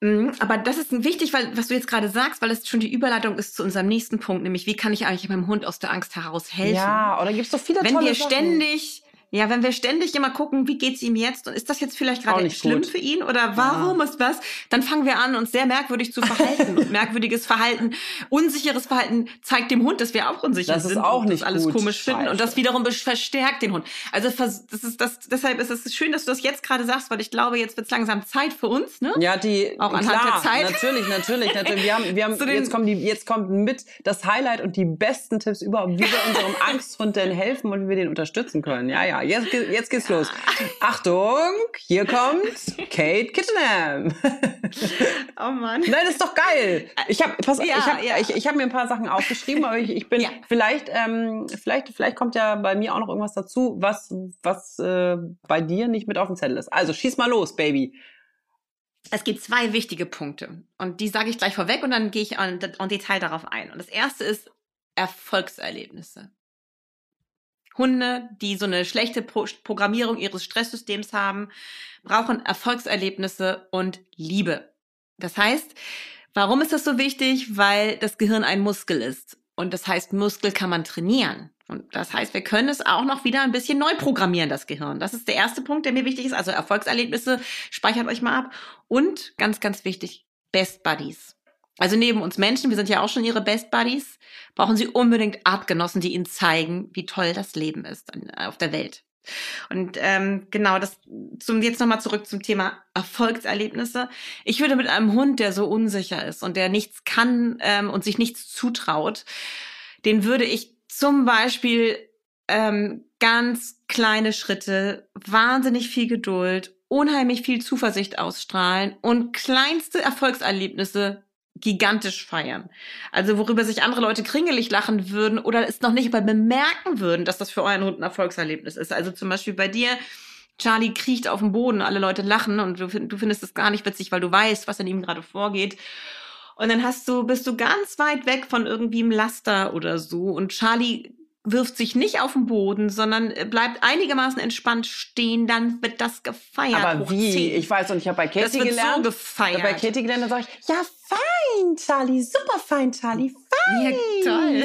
Mhm, aber das ist wichtig, weil was du jetzt gerade sagst, weil es schon die Überleitung ist zu unserem nächsten Punkt, nämlich wie kann ich eigentlich meinem Hund aus der Angst heraus helfen? Ja, oder gibt es so viele Wenn wir ständig ja, wenn wir ständig immer gucken, wie geht's ihm jetzt und ist das jetzt vielleicht gerade schlimm gut. für ihn oder warum ja. ist was, dann fangen wir an, uns sehr merkwürdig zu verhalten. und (laughs) merkwürdiges Verhalten, unsicheres Verhalten zeigt dem Hund, dass wir auch unsicher das sind ist auch und nicht das alles gut. komisch finden Scheiße. und das wiederum verstärkt den Hund. Also das ist das, deshalb ist es schön, dass du das jetzt gerade sagst, weil ich glaube, jetzt wird's langsam Zeit für uns, ne? Ja, die auch anhand klar, der Zeit. Natürlich, natürlich, natürlich. Wir haben, wir haben (laughs) jetzt kommen die, jetzt kommt mit das Highlight und die besten Tipps überhaupt, wie wir unserem (laughs) Angsthund denn helfen und wie wir den unterstützen können. Ja, ja. Jetzt, jetzt geht's geht's los. Achtung, hier kommt Kate Kitchenham. Oh Mann. Nein, das ist doch geil. Ich habe ja, ich hab, ja. ich, ich hab mir ein paar Sachen aufgeschrieben, aber ich, ich bin Ja. vielleicht, ähm, vielleicht, vielleicht kommt ja bei mir auch noch irgendwas dazu, was, was äh, bei dir nicht mit auf dem Zettel ist. Also schieß mal los, Baby. Es gibt zwei wichtige Punkte und die sage ich gleich vorweg und dann gehe ich en, en Detail darauf ein. Und das erste ist Erfolgserlebnisse. Hunde, die so eine schlechte Pro Programmierung ihres Stresssystems haben, brauchen Erfolgserlebnisse und Liebe. Das heißt, warum ist das so wichtig? Weil das Gehirn ein Muskel ist. Und das heißt, Muskel kann man trainieren. Und das heißt, wir können es auch noch wieder ein bisschen neu programmieren, das Gehirn. Das ist der erste Punkt, der mir wichtig ist. Also Erfolgserlebnisse, speichert euch mal ab. Und ganz, ganz wichtig, Best Buddies. Also neben uns Menschen, wir sind ja auch schon ihre Best Buddies, brauchen sie unbedingt Artgenossen, die ihnen zeigen, wie toll das Leben ist auf der Welt. Und ähm, genau, das zum jetzt nochmal zurück zum Thema Erfolgserlebnisse. Ich würde mit einem Hund, der so unsicher ist und der nichts kann ähm, und sich nichts zutraut, den würde ich zum Beispiel ähm, ganz kleine Schritte, wahnsinnig viel Geduld, unheimlich viel Zuversicht ausstrahlen und kleinste Erfolgserlebnisse gigantisch feiern. Also worüber sich andere Leute kringelig lachen würden oder es noch nicht mal bemerken würden, dass das für euren Hund ein Erfolgserlebnis ist. Also zum Beispiel bei dir, Charlie kriecht auf dem Boden, alle Leute lachen und du, du findest es gar nicht witzig, weil du weißt, was in ihm gerade vorgeht. Und dann hast du, bist du ganz weit weg von irgendwie einem Laster oder so und Charlie wirft sich nicht auf den Boden, sondern bleibt einigermaßen entspannt stehen, dann wird das gefeiert. Aber wie? 10. Ich weiß und ich habe bei Katie das wird gelernt. so gefeiert. Bei Katie gelernt, dann sage ich, ja fein, Charlie, super fein, Charlie, Yay! Ja, toll.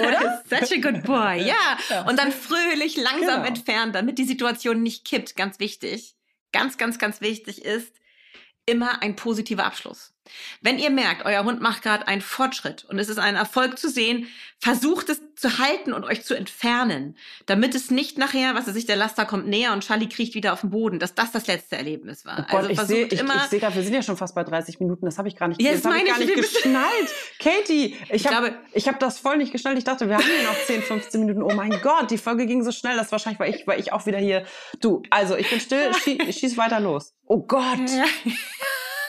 Oder? (laughs) Such a good boy. Ja. ja. Und dann fröhlich langsam genau. entfernen, damit die Situation nicht kippt. Ganz wichtig. Ganz, ganz, ganz wichtig ist immer ein positiver Abschluss. Wenn ihr merkt, euer Hund macht gerade einen Fortschritt und es ist ein Erfolg zu sehen, versucht es zu halten und euch zu entfernen, damit es nicht nachher, was weiß ich, der Laster kommt näher und Charlie kriecht wieder auf den Boden, dass das das letzte Erlebnis war. Oh Gott, also ich sehe, ich, ich sehe gerade, wir sind ja schon fast bei 30 Minuten, das habe ich gar nicht, ja, das hab ich gar nicht geschnallt. Katie, ich, ich habe hab das voll nicht geschnallt. Ich dachte, wir haben hier noch 10, 15 Minuten. Oh mein Gott, die Folge ging so schnell, das wahrscheinlich, weil ich, weil ich auch wieder hier, du, also ich bin still, schieß, schieß weiter los. Oh Gott. Ja.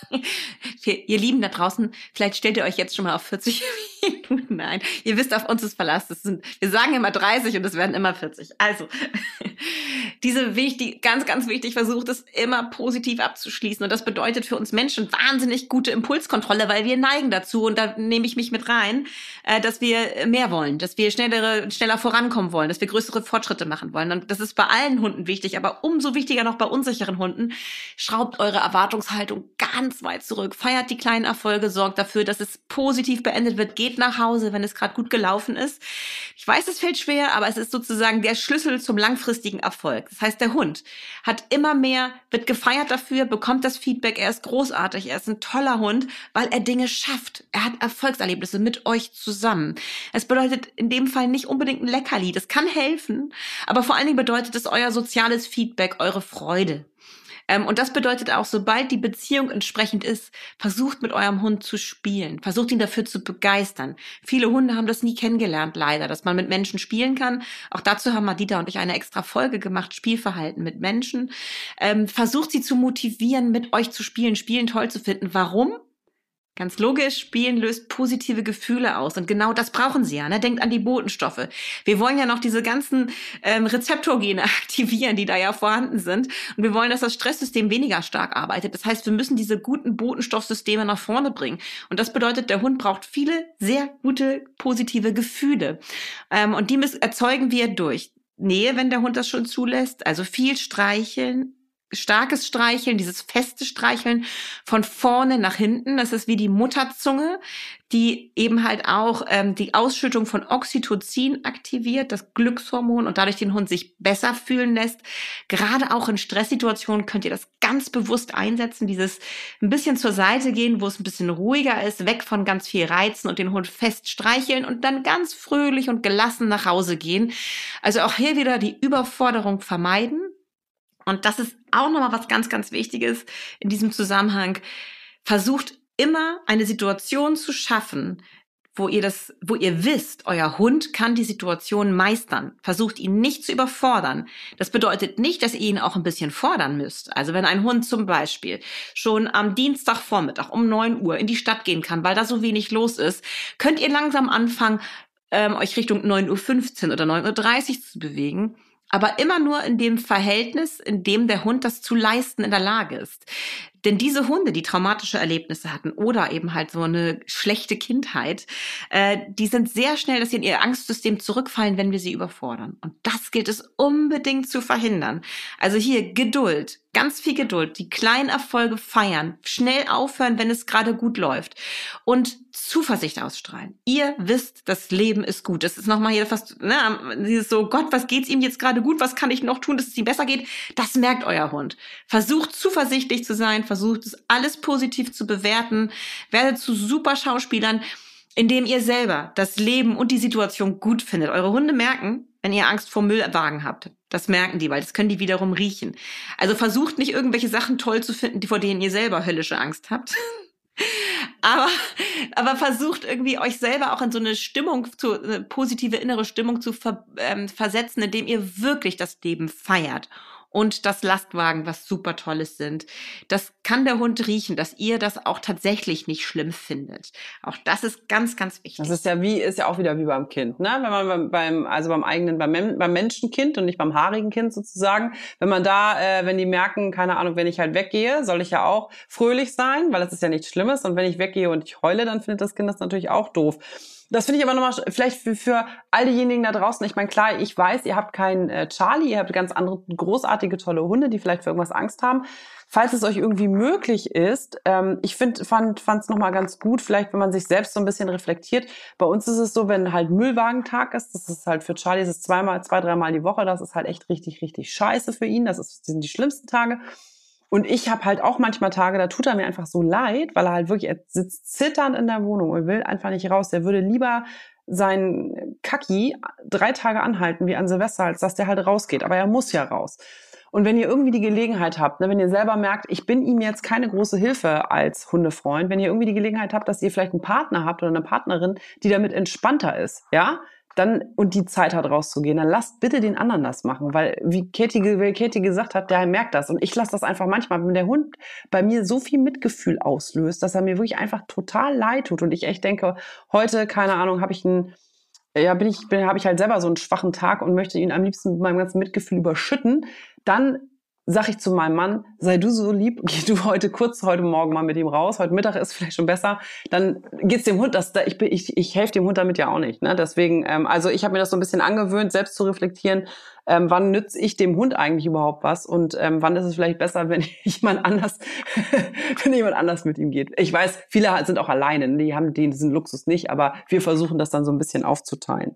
(laughs) ihr Lieben da draußen, vielleicht stellt ihr euch jetzt schon mal auf 40 (laughs) Minuten ein. Ihr wisst, auf uns ist Verlass. Das sind, wir sagen immer 30 und es werden immer 40. Also, (laughs) diese wichtig, ganz, ganz wichtig, versucht es immer positiv abzuschließen. Und das bedeutet für uns Menschen wahnsinnig gute Impulskontrolle, weil wir neigen dazu, und da nehme ich mich mit rein, äh, dass wir mehr wollen, dass wir schnellere, schneller vorankommen wollen, dass wir größere Fortschritte machen wollen. Und das ist bei allen Hunden wichtig, aber umso wichtiger noch bei unsicheren Hunden. Schraubt eure Erwartungshaltung ganz weit zurück. Feiert die kleinen Erfolge, sorgt dafür, dass es positiv beendet wird. Geht nach Hause, wenn es gerade gut gelaufen ist. Ich weiß, es fällt schwer, aber es ist sozusagen der Schlüssel zum langfristigen Erfolg. Das heißt, der Hund hat immer mehr, wird gefeiert dafür, bekommt das Feedback, er ist großartig, er ist ein toller Hund, weil er Dinge schafft. Er hat Erfolgserlebnisse mit euch zusammen. Es bedeutet in dem Fall nicht unbedingt ein Leckerli. Das kann helfen, aber vor allen Dingen bedeutet es euer soziales Feedback, eure Freude. Ähm, und das bedeutet auch, sobald die Beziehung entsprechend ist, versucht mit eurem Hund zu spielen, versucht ihn dafür zu begeistern. Viele Hunde haben das nie kennengelernt, leider, dass man mit Menschen spielen kann. Auch dazu haben Madita und ich eine extra Folge gemacht, Spielverhalten mit Menschen. Ähm, versucht sie zu motivieren, mit euch zu spielen, Spielen toll zu finden. Warum? Ganz logisch, Spielen löst positive Gefühle aus. Und genau das brauchen sie ja. Ne? Denkt an die Botenstoffe. Wir wollen ja noch diese ganzen ähm, Rezeptorgene (laughs) aktivieren, die da ja vorhanden sind. Und wir wollen, dass das Stresssystem weniger stark arbeitet. Das heißt, wir müssen diese guten Botenstoffsysteme nach vorne bringen. Und das bedeutet, der Hund braucht viele sehr gute positive Gefühle. Ähm, und die erzeugen wir durch Nähe, wenn der Hund das schon zulässt. Also viel streicheln, starkes Streicheln, dieses feste Streicheln von vorne nach hinten. Das ist wie die Mutterzunge, die eben halt auch ähm, die Ausschüttung von Oxytocin aktiviert, das Glückshormon und dadurch den Hund sich besser fühlen lässt. Gerade auch in Stresssituationen könnt ihr das ganz bewusst einsetzen, dieses ein bisschen zur Seite gehen, wo es ein bisschen ruhiger ist, weg von ganz viel Reizen und den Hund fest streicheln und dann ganz fröhlich und gelassen nach Hause gehen. Also auch hier wieder die Überforderung vermeiden und das ist auch nochmal was ganz, ganz Wichtiges in diesem Zusammenhang. Versucht immer eine Situation zu schaffen, wo ihr das, wo ihr wisst, euer Hund kann die Situation meistern. Versucht ihn nicht zu überfordern. Das bedeutet nicht, dass ihr ihn auch ein bisschen fordern müsst. Also wenn ein Hund zum Beispiel schon am Dienstagvormittag um neun Uhr in die Stadt gehen kann, weil da so wenig los ist, könnt ihr langsam anfangen, ähm, euch Richtung 9.15 Uhr oder 9.30 Uhr zu bewegen aber immer nur in dem Verhältnis, in dem der Hund das zu leisten in der Lage ist. Denn diese Hunde, die traumatische Erlebnisse hatten oder eben halt so eine schlechte Kindheit, äh, die sind sehr schnell, dass sie in ihr Angstsystem zurückfallen, wenn wir sie überfordern. Und das gilt es unbedingt zu verhindern. Also hier Geduld, ganz viel Geduld, die kleinen Erfolge feiern, schnell aufhören, wenn es gerade gut läuft und Zuversicht ausstrahlen. Ihr wisst, das Leben ist gut. Das ist nochmal hier fast, ne, dieses so, Gott, was geht's ihm jetzt gerade gut? Was kann ich noch tun, dass es ihm besser geht? Das merkt euer Hund. Versucht zuversichtlich zu sein, versucht es alles positiv zu bewerten, werdet zu super Schauspielern, indem ihr selber das Leben und die Situation gut findet. Eure Hunde merken, wenn ihr Angst vor Müllwagen habt. Das merken die, weil das können die wiederum riechen. Also versucht nicht irgendwelche Sachen toll zu finden, vor denen ihr selber höllische Angst habt. (laughs) aber, aber versucht irgendwie euch selber auch in so eine Stimmung, zu, eine positive innere Stimmung zu ver, ähm, versetzen, indem ihr wirklich das Leben feiert und das Lastwagen was super Tolles sind. Das kann der Hund riechen, dass ihr das auch tatsächlich nicht schlimm findet. Auch das ist ganz, ganz wichtig. Das ist ja wie, ist ja auch wieder wie beim Kind, ne? Wenn man beim, also beim eigenen, beim, beim Menschenkind und nicht beim haarigen Kind sozusagen, wenn man da, äh, wenn die merken, keine Ahnung, wenn ich halt weggehe, soll ich ja auch fröhlich sein, weil das ist ja nichts Schlimmes und wenn ich weggehe und ich heule, dann findet das Kind das natürlich auch doof. Das finde ich aber nochmal, vielleicht für, für all diejenigen da draußen, ich meine, klar, ich weiß, ihr habt keinen äh, Charlie, ihr habt ganz andere großartige, tolle Hunde, die vielleicht für irgendwas Angst haben. Falls es euch irgendwie möglich ist, ähm, ich find, fand es nochmal ganz gut, vielleicht wenn man sich selbst so ein bisschen reflektiert. Bei uns ist es so, wenn halt Müllwagentag ist, das ist halt für Charlie, das ist zweimal, zwei, dreimal die Woche, das ist halt echt richtig, richtig scheiße für ihn. Das, ist, das sind die schlimmsten Tage. Und ich habe halt auch manchmal Tage, da tut er mir einfach so leid, weil er halt wirklich, er sitzt zitternd in der Wohnung und will einfach nicht raus. Der würde lieber sein Kaki drei Tage anhalten wie an Silvester, als dass der halt rausgeht. Aber er muss ja raus. Und wenn ihr irgendwie die Gelegenheit habt, ne, wenn ihr selber merkt, ich bin ihm jetzt keine große Hilfe als Hundefreund, wenn ihr irgendwie die Gelegenheit habt, dass ihr vielleicht einen Partner habt oder eine Partnerin, die damit entspannter ist, ja, dann und die Zeit hat rauszugehen, dann lasst bitte den anderen das machen, weil wie Katie, wie Katie gesagt hat, der merkt das. Und ich lasse das einfach manchmal, wenn der Hund bei mir so viel Mitgefühl auslöst, dass er mir wirklich einfach total leid tut. Und ich echt denke, heute keine Ahnung, habe ich einen ja, bin ich, bin, habe ich halt selber so einen schwachen Tag und möchte ihn am liebsten mit meinem ganzen Mitgefühl überschütten, dann sag ich zu meinem Mann, sei du so lieb, (laughs) geh du heute kurz heute Morgen mal mit ihm raus, heute Mittag ist vielleicht schon besser, dann geht's dem Hund, das, ich, ich, ich helfe dem Hund damit ja auch nicht. Ne? Deswegen, ähm, also ich habe mir das so ein bisschen angewöhnt, selbst zu reflektieren, ähm, wann nütze ich dem Hund eigentlich überhaupt was und ähm, wann ist es vielleicht besser, wenn (laughs) jemand anders, (laughs) wenn jemand anders mit ihm geht. Ich weiß, viele sind auch alleine, ne? die haben diesen Luxus nicht, aber wir versuchen das dann so ein bisschen aufzuteilen.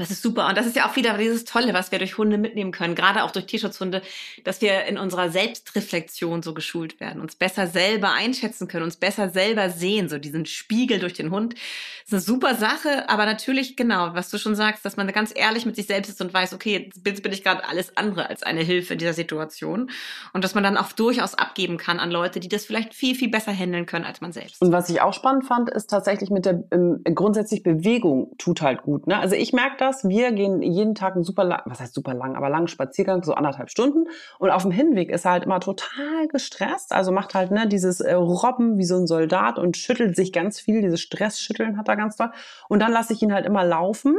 Das ist super. Und das ist ja auch wieder dieses Tolle, was wir durch Hunde mitnehmen können, gerade auch durch Tierschutzhunde, dass wir in unserer Selbstreflexion so geschult werden, uns besser selber einschätzen können, uns besser selber sehen, so diesen Spiegel durch den Hund. Das ist eine super Sache, aber natürlich, genau, was du schon sagst, dass man ganz ehrlich mit sich selbst ist und weiß, okay, jetzt bin ich gerade alles andere als eine Hilfe in dieser Situation. Und dass man dann auch durchaus abgeben kann an Leute, die das vielleicht viel, viel besser handeln können als man selbst. Und was ich auch spannend fand, ist tatsächlich mit der ähm, grundsätzlich Bewegung tut halt gut. Ne? Also ich merke das, wir gehen jeden Tag einen super lang, was heißt super lang, aber langen Spaziergang, so anderthalb Stunden. Und auf dem Hinweg ist er halt immer total gestresst, also macht halt ne, dieses äh, Robben wie so ein Soldat und schüttelt sich ganz viel, dieses Stressschütteln hat er ganz toll. Und dann lasse ich ihn halt immer laufen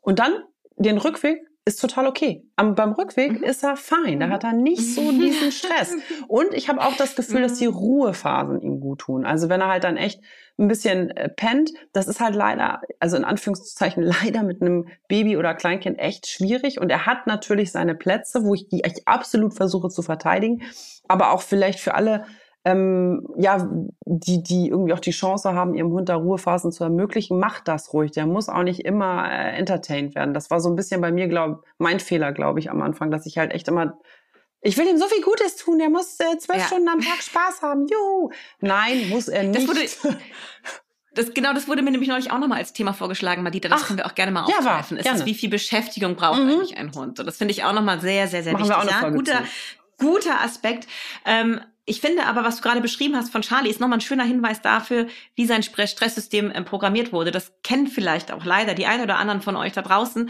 und dann den Rückweg ist total okay. Am, beim Rückweg mhm. ist er fein. Da hat er nicht so diesen Stress. Und ich habe auch das Gefühl, dass die mhm. Ruhephasen ihm gut tun. Also wenn er halt dann echt ein bisschen äh, pennt, das ist halt leider, also in Anführungszeichen (laughs) leider mit einem Baby oder Kleinkind echt schwierig. Und er hat natürlich seine Plätze, wo ich die echt absolut versuche zu verteidigen. Aber auch vielleicht für alle ähm, ja, die, die irgendwie auch die Chance haben, ihrem Hund da Ruhephasen zu ermöglichen, macht das ruhig. Der muss auch nicht immer äh, entertained werden. Das war so ein bisschen bei mir, glaube mein Fehler, glaube ich, am Anfang, dass ich halt echt immer ich will ihm so viel Gutes tun, der muss äh, zwölf ja. Stunden am Tag Spaß haben. Juhu. Nein, muss er nicht. Das wurde, (laughs) das, genau, das wurde mir nämlich neulich auch nochmal als Thema vorgeschlagen, Madita. Das Ach, können wir auch gerne mal aufgreifen. Ja, war, ist es, wie viel Beschäftigung braucht mhm. eigentlich ein Hund? So, das finde ich auch nochmal sehr, sehr, sehr Machen wichtig. Wir auch ja, guter, guter Aspekt. Ähm, ich finde aber, was du gerade beschrieben hast von Charlie, ist nochmal ein schöner Hinweis dafür, wie sein Stresssystem ähm, programmiert wurde. Das kennen vielleicht auch leider die einen oder anderen von euch da draußen.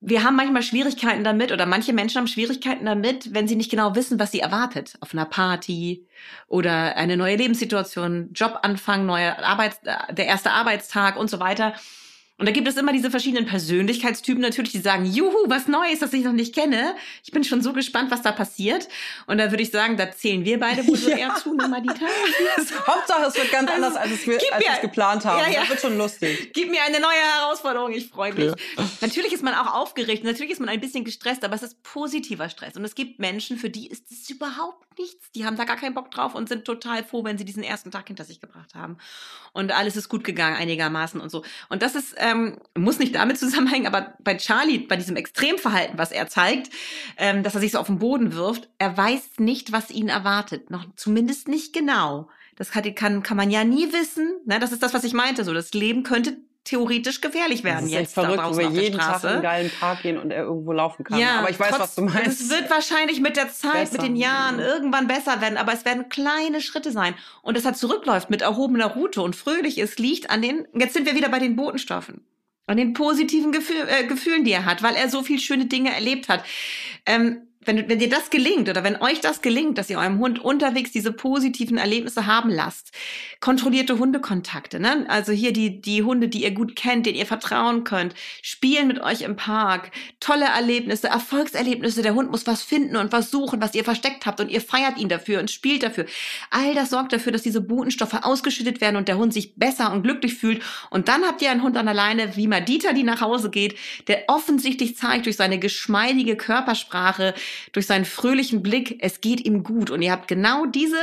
Wir haben manchmal Schwierigkeiten damit oder manche Menschen haben Schwierigkeiten damit, wenn sie nicht genau wissen, was sie erwartet. Auf einer Party oder eine neue Lebenssituation, Jobanfang, neue Arbeits, äh, der erste Arbeitstag und so weiter. Und da gibt es immer diese verschiedenen Persönlichkeitstypen natürlich, die sagen, juhu, was Neues, das ich noch nicht kenne. Ich bin schon so gespannt, was da passiert. Und da würde ich sagen, da zählen wir beide wohl so (laughs) ja. eher zu, Mama (laughs) Dieter. Hauptsache, es wird ganz also, anders, als, wir, als wir es geplant haben. Ja, ja. Das wird schon lustig. Gib mir eine neue Herausforderung, ich freue mich. Ja. Natürlich ist man auch aufgeregt, natürlich ist man ein bisschen gestresst, aber es ist positiver Stress. Und es gibt Menschen, für die ist es überhaupt nichts. Die haben da gar keinen Bock drauf und sind total froh, wenn sie diesen ersten Tag hinter sich gebracht haben. Und alles ist gut gegangen einigermaßen und so. Und das ist ähm, muss nicht damit (laughs) zusammenhängen, aber bei Charlie, bei diesem Extremverhalten, was er zeigt, ähm, dass er sich so auf den Boden wirft, er weiß nicht, was ihn erwartet. Noch zumindest nicht genau. Das kann, kann, man ja nie wissen. Ne? Das ist das, was ich meinte. So, das Leben könnte theoretisch gefährlich werden das ist jetzt verrückt, wo wir jeden Tag in einen geilen Park gehen und er irgendwo laufen kann. Ja, aber ich weiß, trotz, was du meinst. Es wird wahrscheinlich mit der Zeit, besser. mit den Jahren irgendwann besser werden, aber es werden kleine Schritte sein. Und dass er zurückläuft mit erhobener Route und fröhlich ist, liegt an den, jetzt sind wir wieder bei den Botenstoffen an den positiven Gefühl, äh, Gefühlen, die er hat, weil er so viel schöne Dinge erlebt hat. Ähm, wenn, wenn dir das gelingt oder wenn euch das gelingt, dass ihr eurem Hund unterwegs diese positiven Erlebnisse haben lasst, kontrollierte Hundekontakte, ne? also hier die, die Hunde, die ihr gut kennt, denen ihr vertrauen könnt, spielen mit euch im Park, tolle Erlebnisse, Erfolgserlebnisse, der Hund muss was finden und was suchen, was ihr versteckt habt und ihr feiert ihn dafür und spielt dafür. All das sorgt dafür, dass diese Botenstoffe ausgeschüttet werden und der Hund sich besser und glücklich fühlt. Und dann habt ihr einen Hund an der Leine, wie Madita, die nach Hause geht, der offensichtlich zeigt durch seine geschmeidige Körpersprache, durch seinen fröhlichen Blick, es geht ihm gut. Und ihr habt genau diese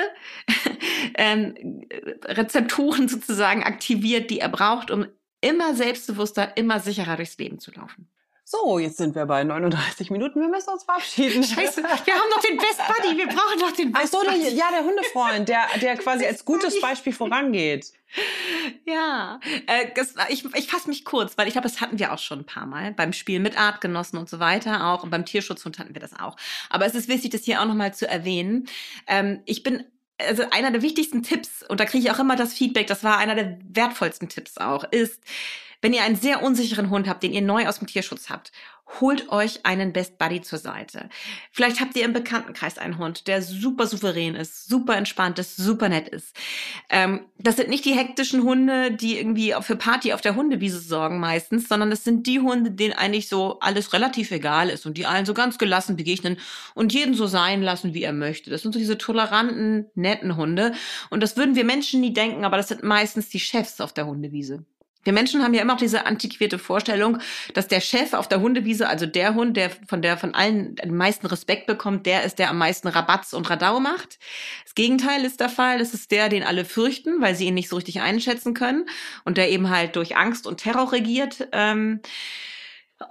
(laughs) ähm, Rezeptoren sozusagen aktiviert, die er braucht, um immer selbstbewusster, immer sicherer durchs Leben zu laufen. So, jetzt sind wir bei 39 Minuten. Wir müssen uns verabschieden. Scheiße, wir haben noch den Best Buddy. Wir brauchen noch den Best Ach so, der, ja, der Hundefreund, der, der (laughs) quasi als gutes Beispiel vorangeht. Ja, äh, ich, ich fasse mich kurz, weil ich glaube, das hatten wir auch schon ein paar Mal beim Spiel mit Artgenossen und so weiter auch und beim Tierschutzhund hatten wir das auch. Aber es ist wichtig, das hier auch nochmal zu erwähnen. Ähm, ich bin also einer der wichtigsten Tipps, und da kriege ich auch immer das Feedback, das war einer der wertvollsten Tipps auch, ist, wenn ihr einen sehr unsicheren Hund habt, den ihr neu aus dem Tierschutz habt, holt euch einen Best Buddy zur Seite. Vielleicht habt ihr im Bekanntenkreis einen Hund, der super souverän ist, super entspannt ist, super nett ist. Ähm, das sind nicht die hektischen Hunde, die irgendwie für Party auf der Hundewiese sorgen meistens, sondern das sind die Hunde, denen eigentlich so alles relativ egal ist und die allen so ganz gelassen begegnen und jeden so sein lassen, wie er möchte. Das sind so diese toleranten, netten Hunde. Und das würden wir Menschen nie denken, aber das sind meistens die Chefs auf der Hundewiese. Wir Menschen haben ja immer noch diese antiquierte Vorstellung, dass der Chef auf der Hundewiese, also der Hund, der von der von allen den meisten Respekt bekommt, der ist, der am meisten Rabatz und Radau macht. Das Gegenteil ist der Fall. Es ist der, den alle fürchten, weil sie ihn nicht so richtig einschätzen können und der eben halt durch Angst und Terror regiert. Ähm,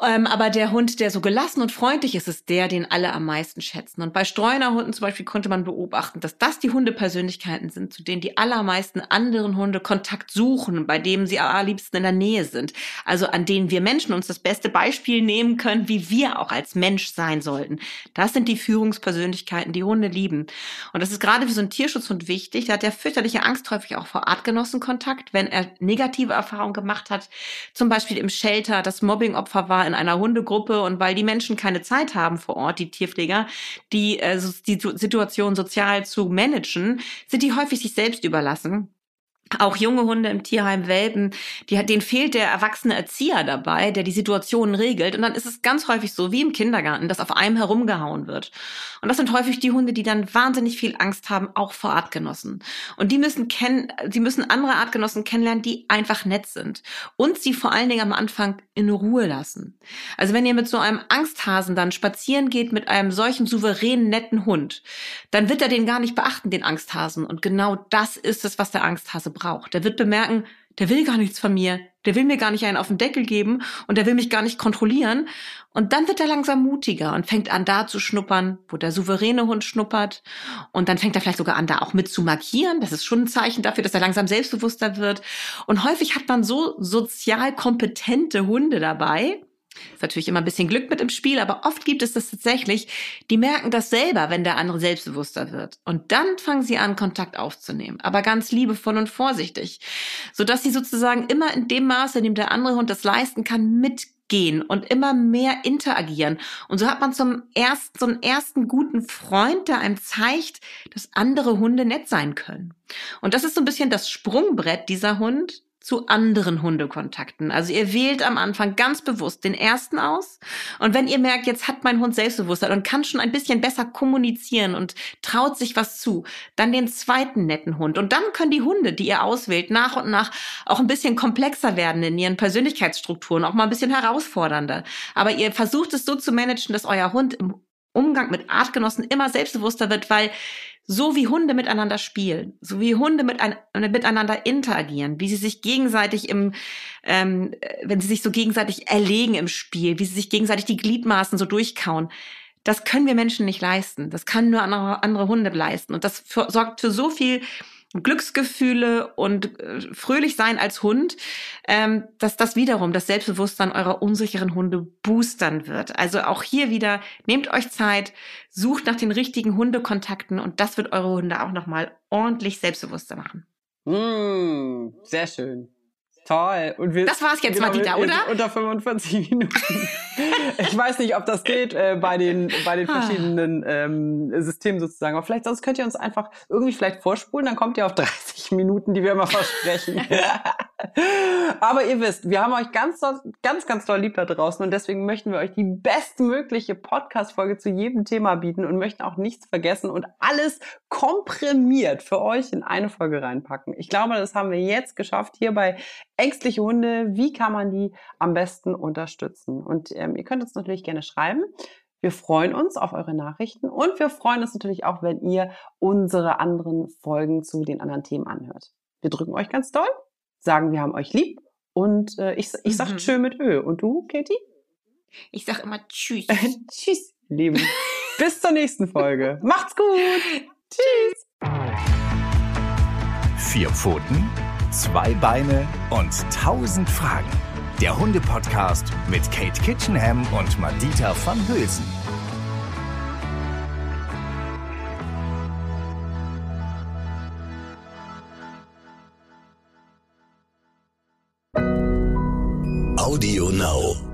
ähm, aber der Hund, der so gelassen und freundlich ist, ist der, den alle am meisten schätzen. Und bei Streunerhunden zum Beispiel konnte man beobachten, dass das die Hundepersönlichkeiten sind, zu denen die allermeisten anderen Hunde Kontakt suchen, bei denen sie am liebsten in der Nähe sind. Also an denen wir Menschen uns das beste Beispiel nehmen können, wie wir auch als Mensch sein sollten. Das sind die Führungspersönlichkeiten, die Hunde lieben. Und das ist gerade für so einen Tierschutzhund wichtig. Da hat der fürchterliche Angst häufig auch vor Artgenossenkontakt, wenn er negative Erfahrungen gemacht hat. Zum Beispiel im Shelter, das Mobbingopfer war war in einer Hundegruppe und weil die Menschen keine Zeit haben vor Ort, die Tierpfleger, die, äh, die Situation sozial zu managen, sind die häufig sich selbst überlassen auch junge Hunde im Tierheim, Welpen, die, denen fehlt der erwachsene Erzieher dabei, der die Situationen regelt. Und dann ist es ganz häufig so, wie im Kindergarten, dass auf einem herumgehauen wird. Und das sind häufig die Hunde, die dann wahnsinnig viel Angst haben, auch vor Artgenossen. Und die müssen kennen, sie müssen andere Artgenossen kennenlernen, die einfach nett sind. Und sie vor allen Dingen am Anfang in Ruhe lassen. Also wenn ihr mit so einem Angsthasen dann spazieren geht mit einem solchen souveränen, netten Hund, dann wird er den gar nicht beachten, den Angsthasen. Und genau das ist es, was der Angsthase. Der wird bemerken, der will gar nichts von mir, der will mir gar nicht einen auf den Deckel geben und der will mich gar nicht kontrollieren. Und dann wird er langsam mutiger und fängt an, da zu schnuppern, wo der souveräne Hund schnuppert. Und dann fängt er vielleicht sogar an, da auch mit zu markieren. Das ist schon ein Zeichen dafür, dass er langsam selbstbewusster wird. Und häufig hat man so sozial kompetente Hunde dabei, ist natürlich immer ein bisschen Glück mit im Spiel, aber oft gibt es das tatsächlich, die merken das selber, wenn der andere selbstbewusster wird. Und dann fangen sie an, Kontakt aufzunehmen, aber ganz liebevoll und vorsichtig, sodass sie sozusagen immer in dem Maße, in dem der andere Hund das leisten kann, mitgehen und immer mehr interagieren. Und so hat man zum ersten, so einen ersten guten Freund, der einem zeigt, dass andere Hunde nett sein können. Und das ist so ein bisschen das Sprungbrett dieser Hund, zu anderen Hundekontakten. Also ihr wählt am Anfang ganz bewusst den ersten aus. Und wenn ihr merkt, jetzt hat mein Hund Selbstbewusstsein und kann schon ein bisschen besser kommunizieren und traut sich was zu, dann den zweiten netten Hund. Und dann können die Hunde, die ihr auswählt, nach und nach auch ein bisschen komplexer werden in ihren Persönlichkeitsstrukturen, auch mal ein bisschen herausfordernder. Aber ihr versucht es so zu managen, dass euer Hund im Umgang mit Artgenossen immer selbstbewusster wird, weil so wie Hunde miteinander spielen, so wie Hunde mit ein, miteinander interagieren, wie sie sich gegenseitig im, ähm, wenn sie sich so gegenseitig erlegen im Spiel, wie sie sich gegenseitig die Gliedmaßen so durchkauen, das können wir Menschen nicht leisten. Das kann nur andere, andere Hunde leisten. Und das für, sorgt für so viel Glücksgefühle und äh, fröhlich sein als Hund, ähm, dass das wiederum das Selbstbewusstsein eurer unsicheren Hunde boostern wird. Also auch hier wieder, nehmt euch Zeit, sucht nach den richtigen Hundekontakten und das wird eure Hunde auch nochmal ordentlich selbstbewusster machen. Mm, sehr schön. Toll. Und wir, das war's jetzt, genau, Madita, oder? Unter 45 Minuten. (laughs) ich weiß nicht, ob das geht äh, bei den, bei den ah. verschiedenen ähm, Systemen sozusagen. Aber vielleicht sonst könnt ihr uns einfach irgendwie vielleicht vorspulen, dann kommt ihr auf 30 (laughs) Minuten, die wir immer versprechen. (laughs) Aber ihr wisst, wir haben euch ganz, ganz, ganz doll lieb da draußen und deswegen möchten wir euch die bestmögliche Podcast-Folge zu jedem Thema bieten und möchten auch nichts vergessen und alles komprimiert für euch in eine Folge reinpacken. Ich glaube, das haben wir jetzt geschafft hier bei ängstliche Hunde, wie kann man die am besten unterstützen? Und ähm, ihr könnt uns natürlich gerne schreiben. Wir freuen uns auf eure Nachrichten und wir freuen uns natürlich auch, wenn ihr unsere anderen Folgen zu den anderen Themen anhört. Wir drücken euch ganz doll, sagen, wir haben euch lieb und äh, ich, ich sag mhm. tschö mit Ö. Und du, Katie? Ich sag immer tschüss. (laughs) tschüss, Lieben. Bis zur nächsten Folge. (laughs) Macht's gut. Tschüss. Vier Pfoten zwei Beine und tausend Fragen. Der Hunde-Podcast mit Kate Kitchenham und Madita van Hülsen. Audio Now.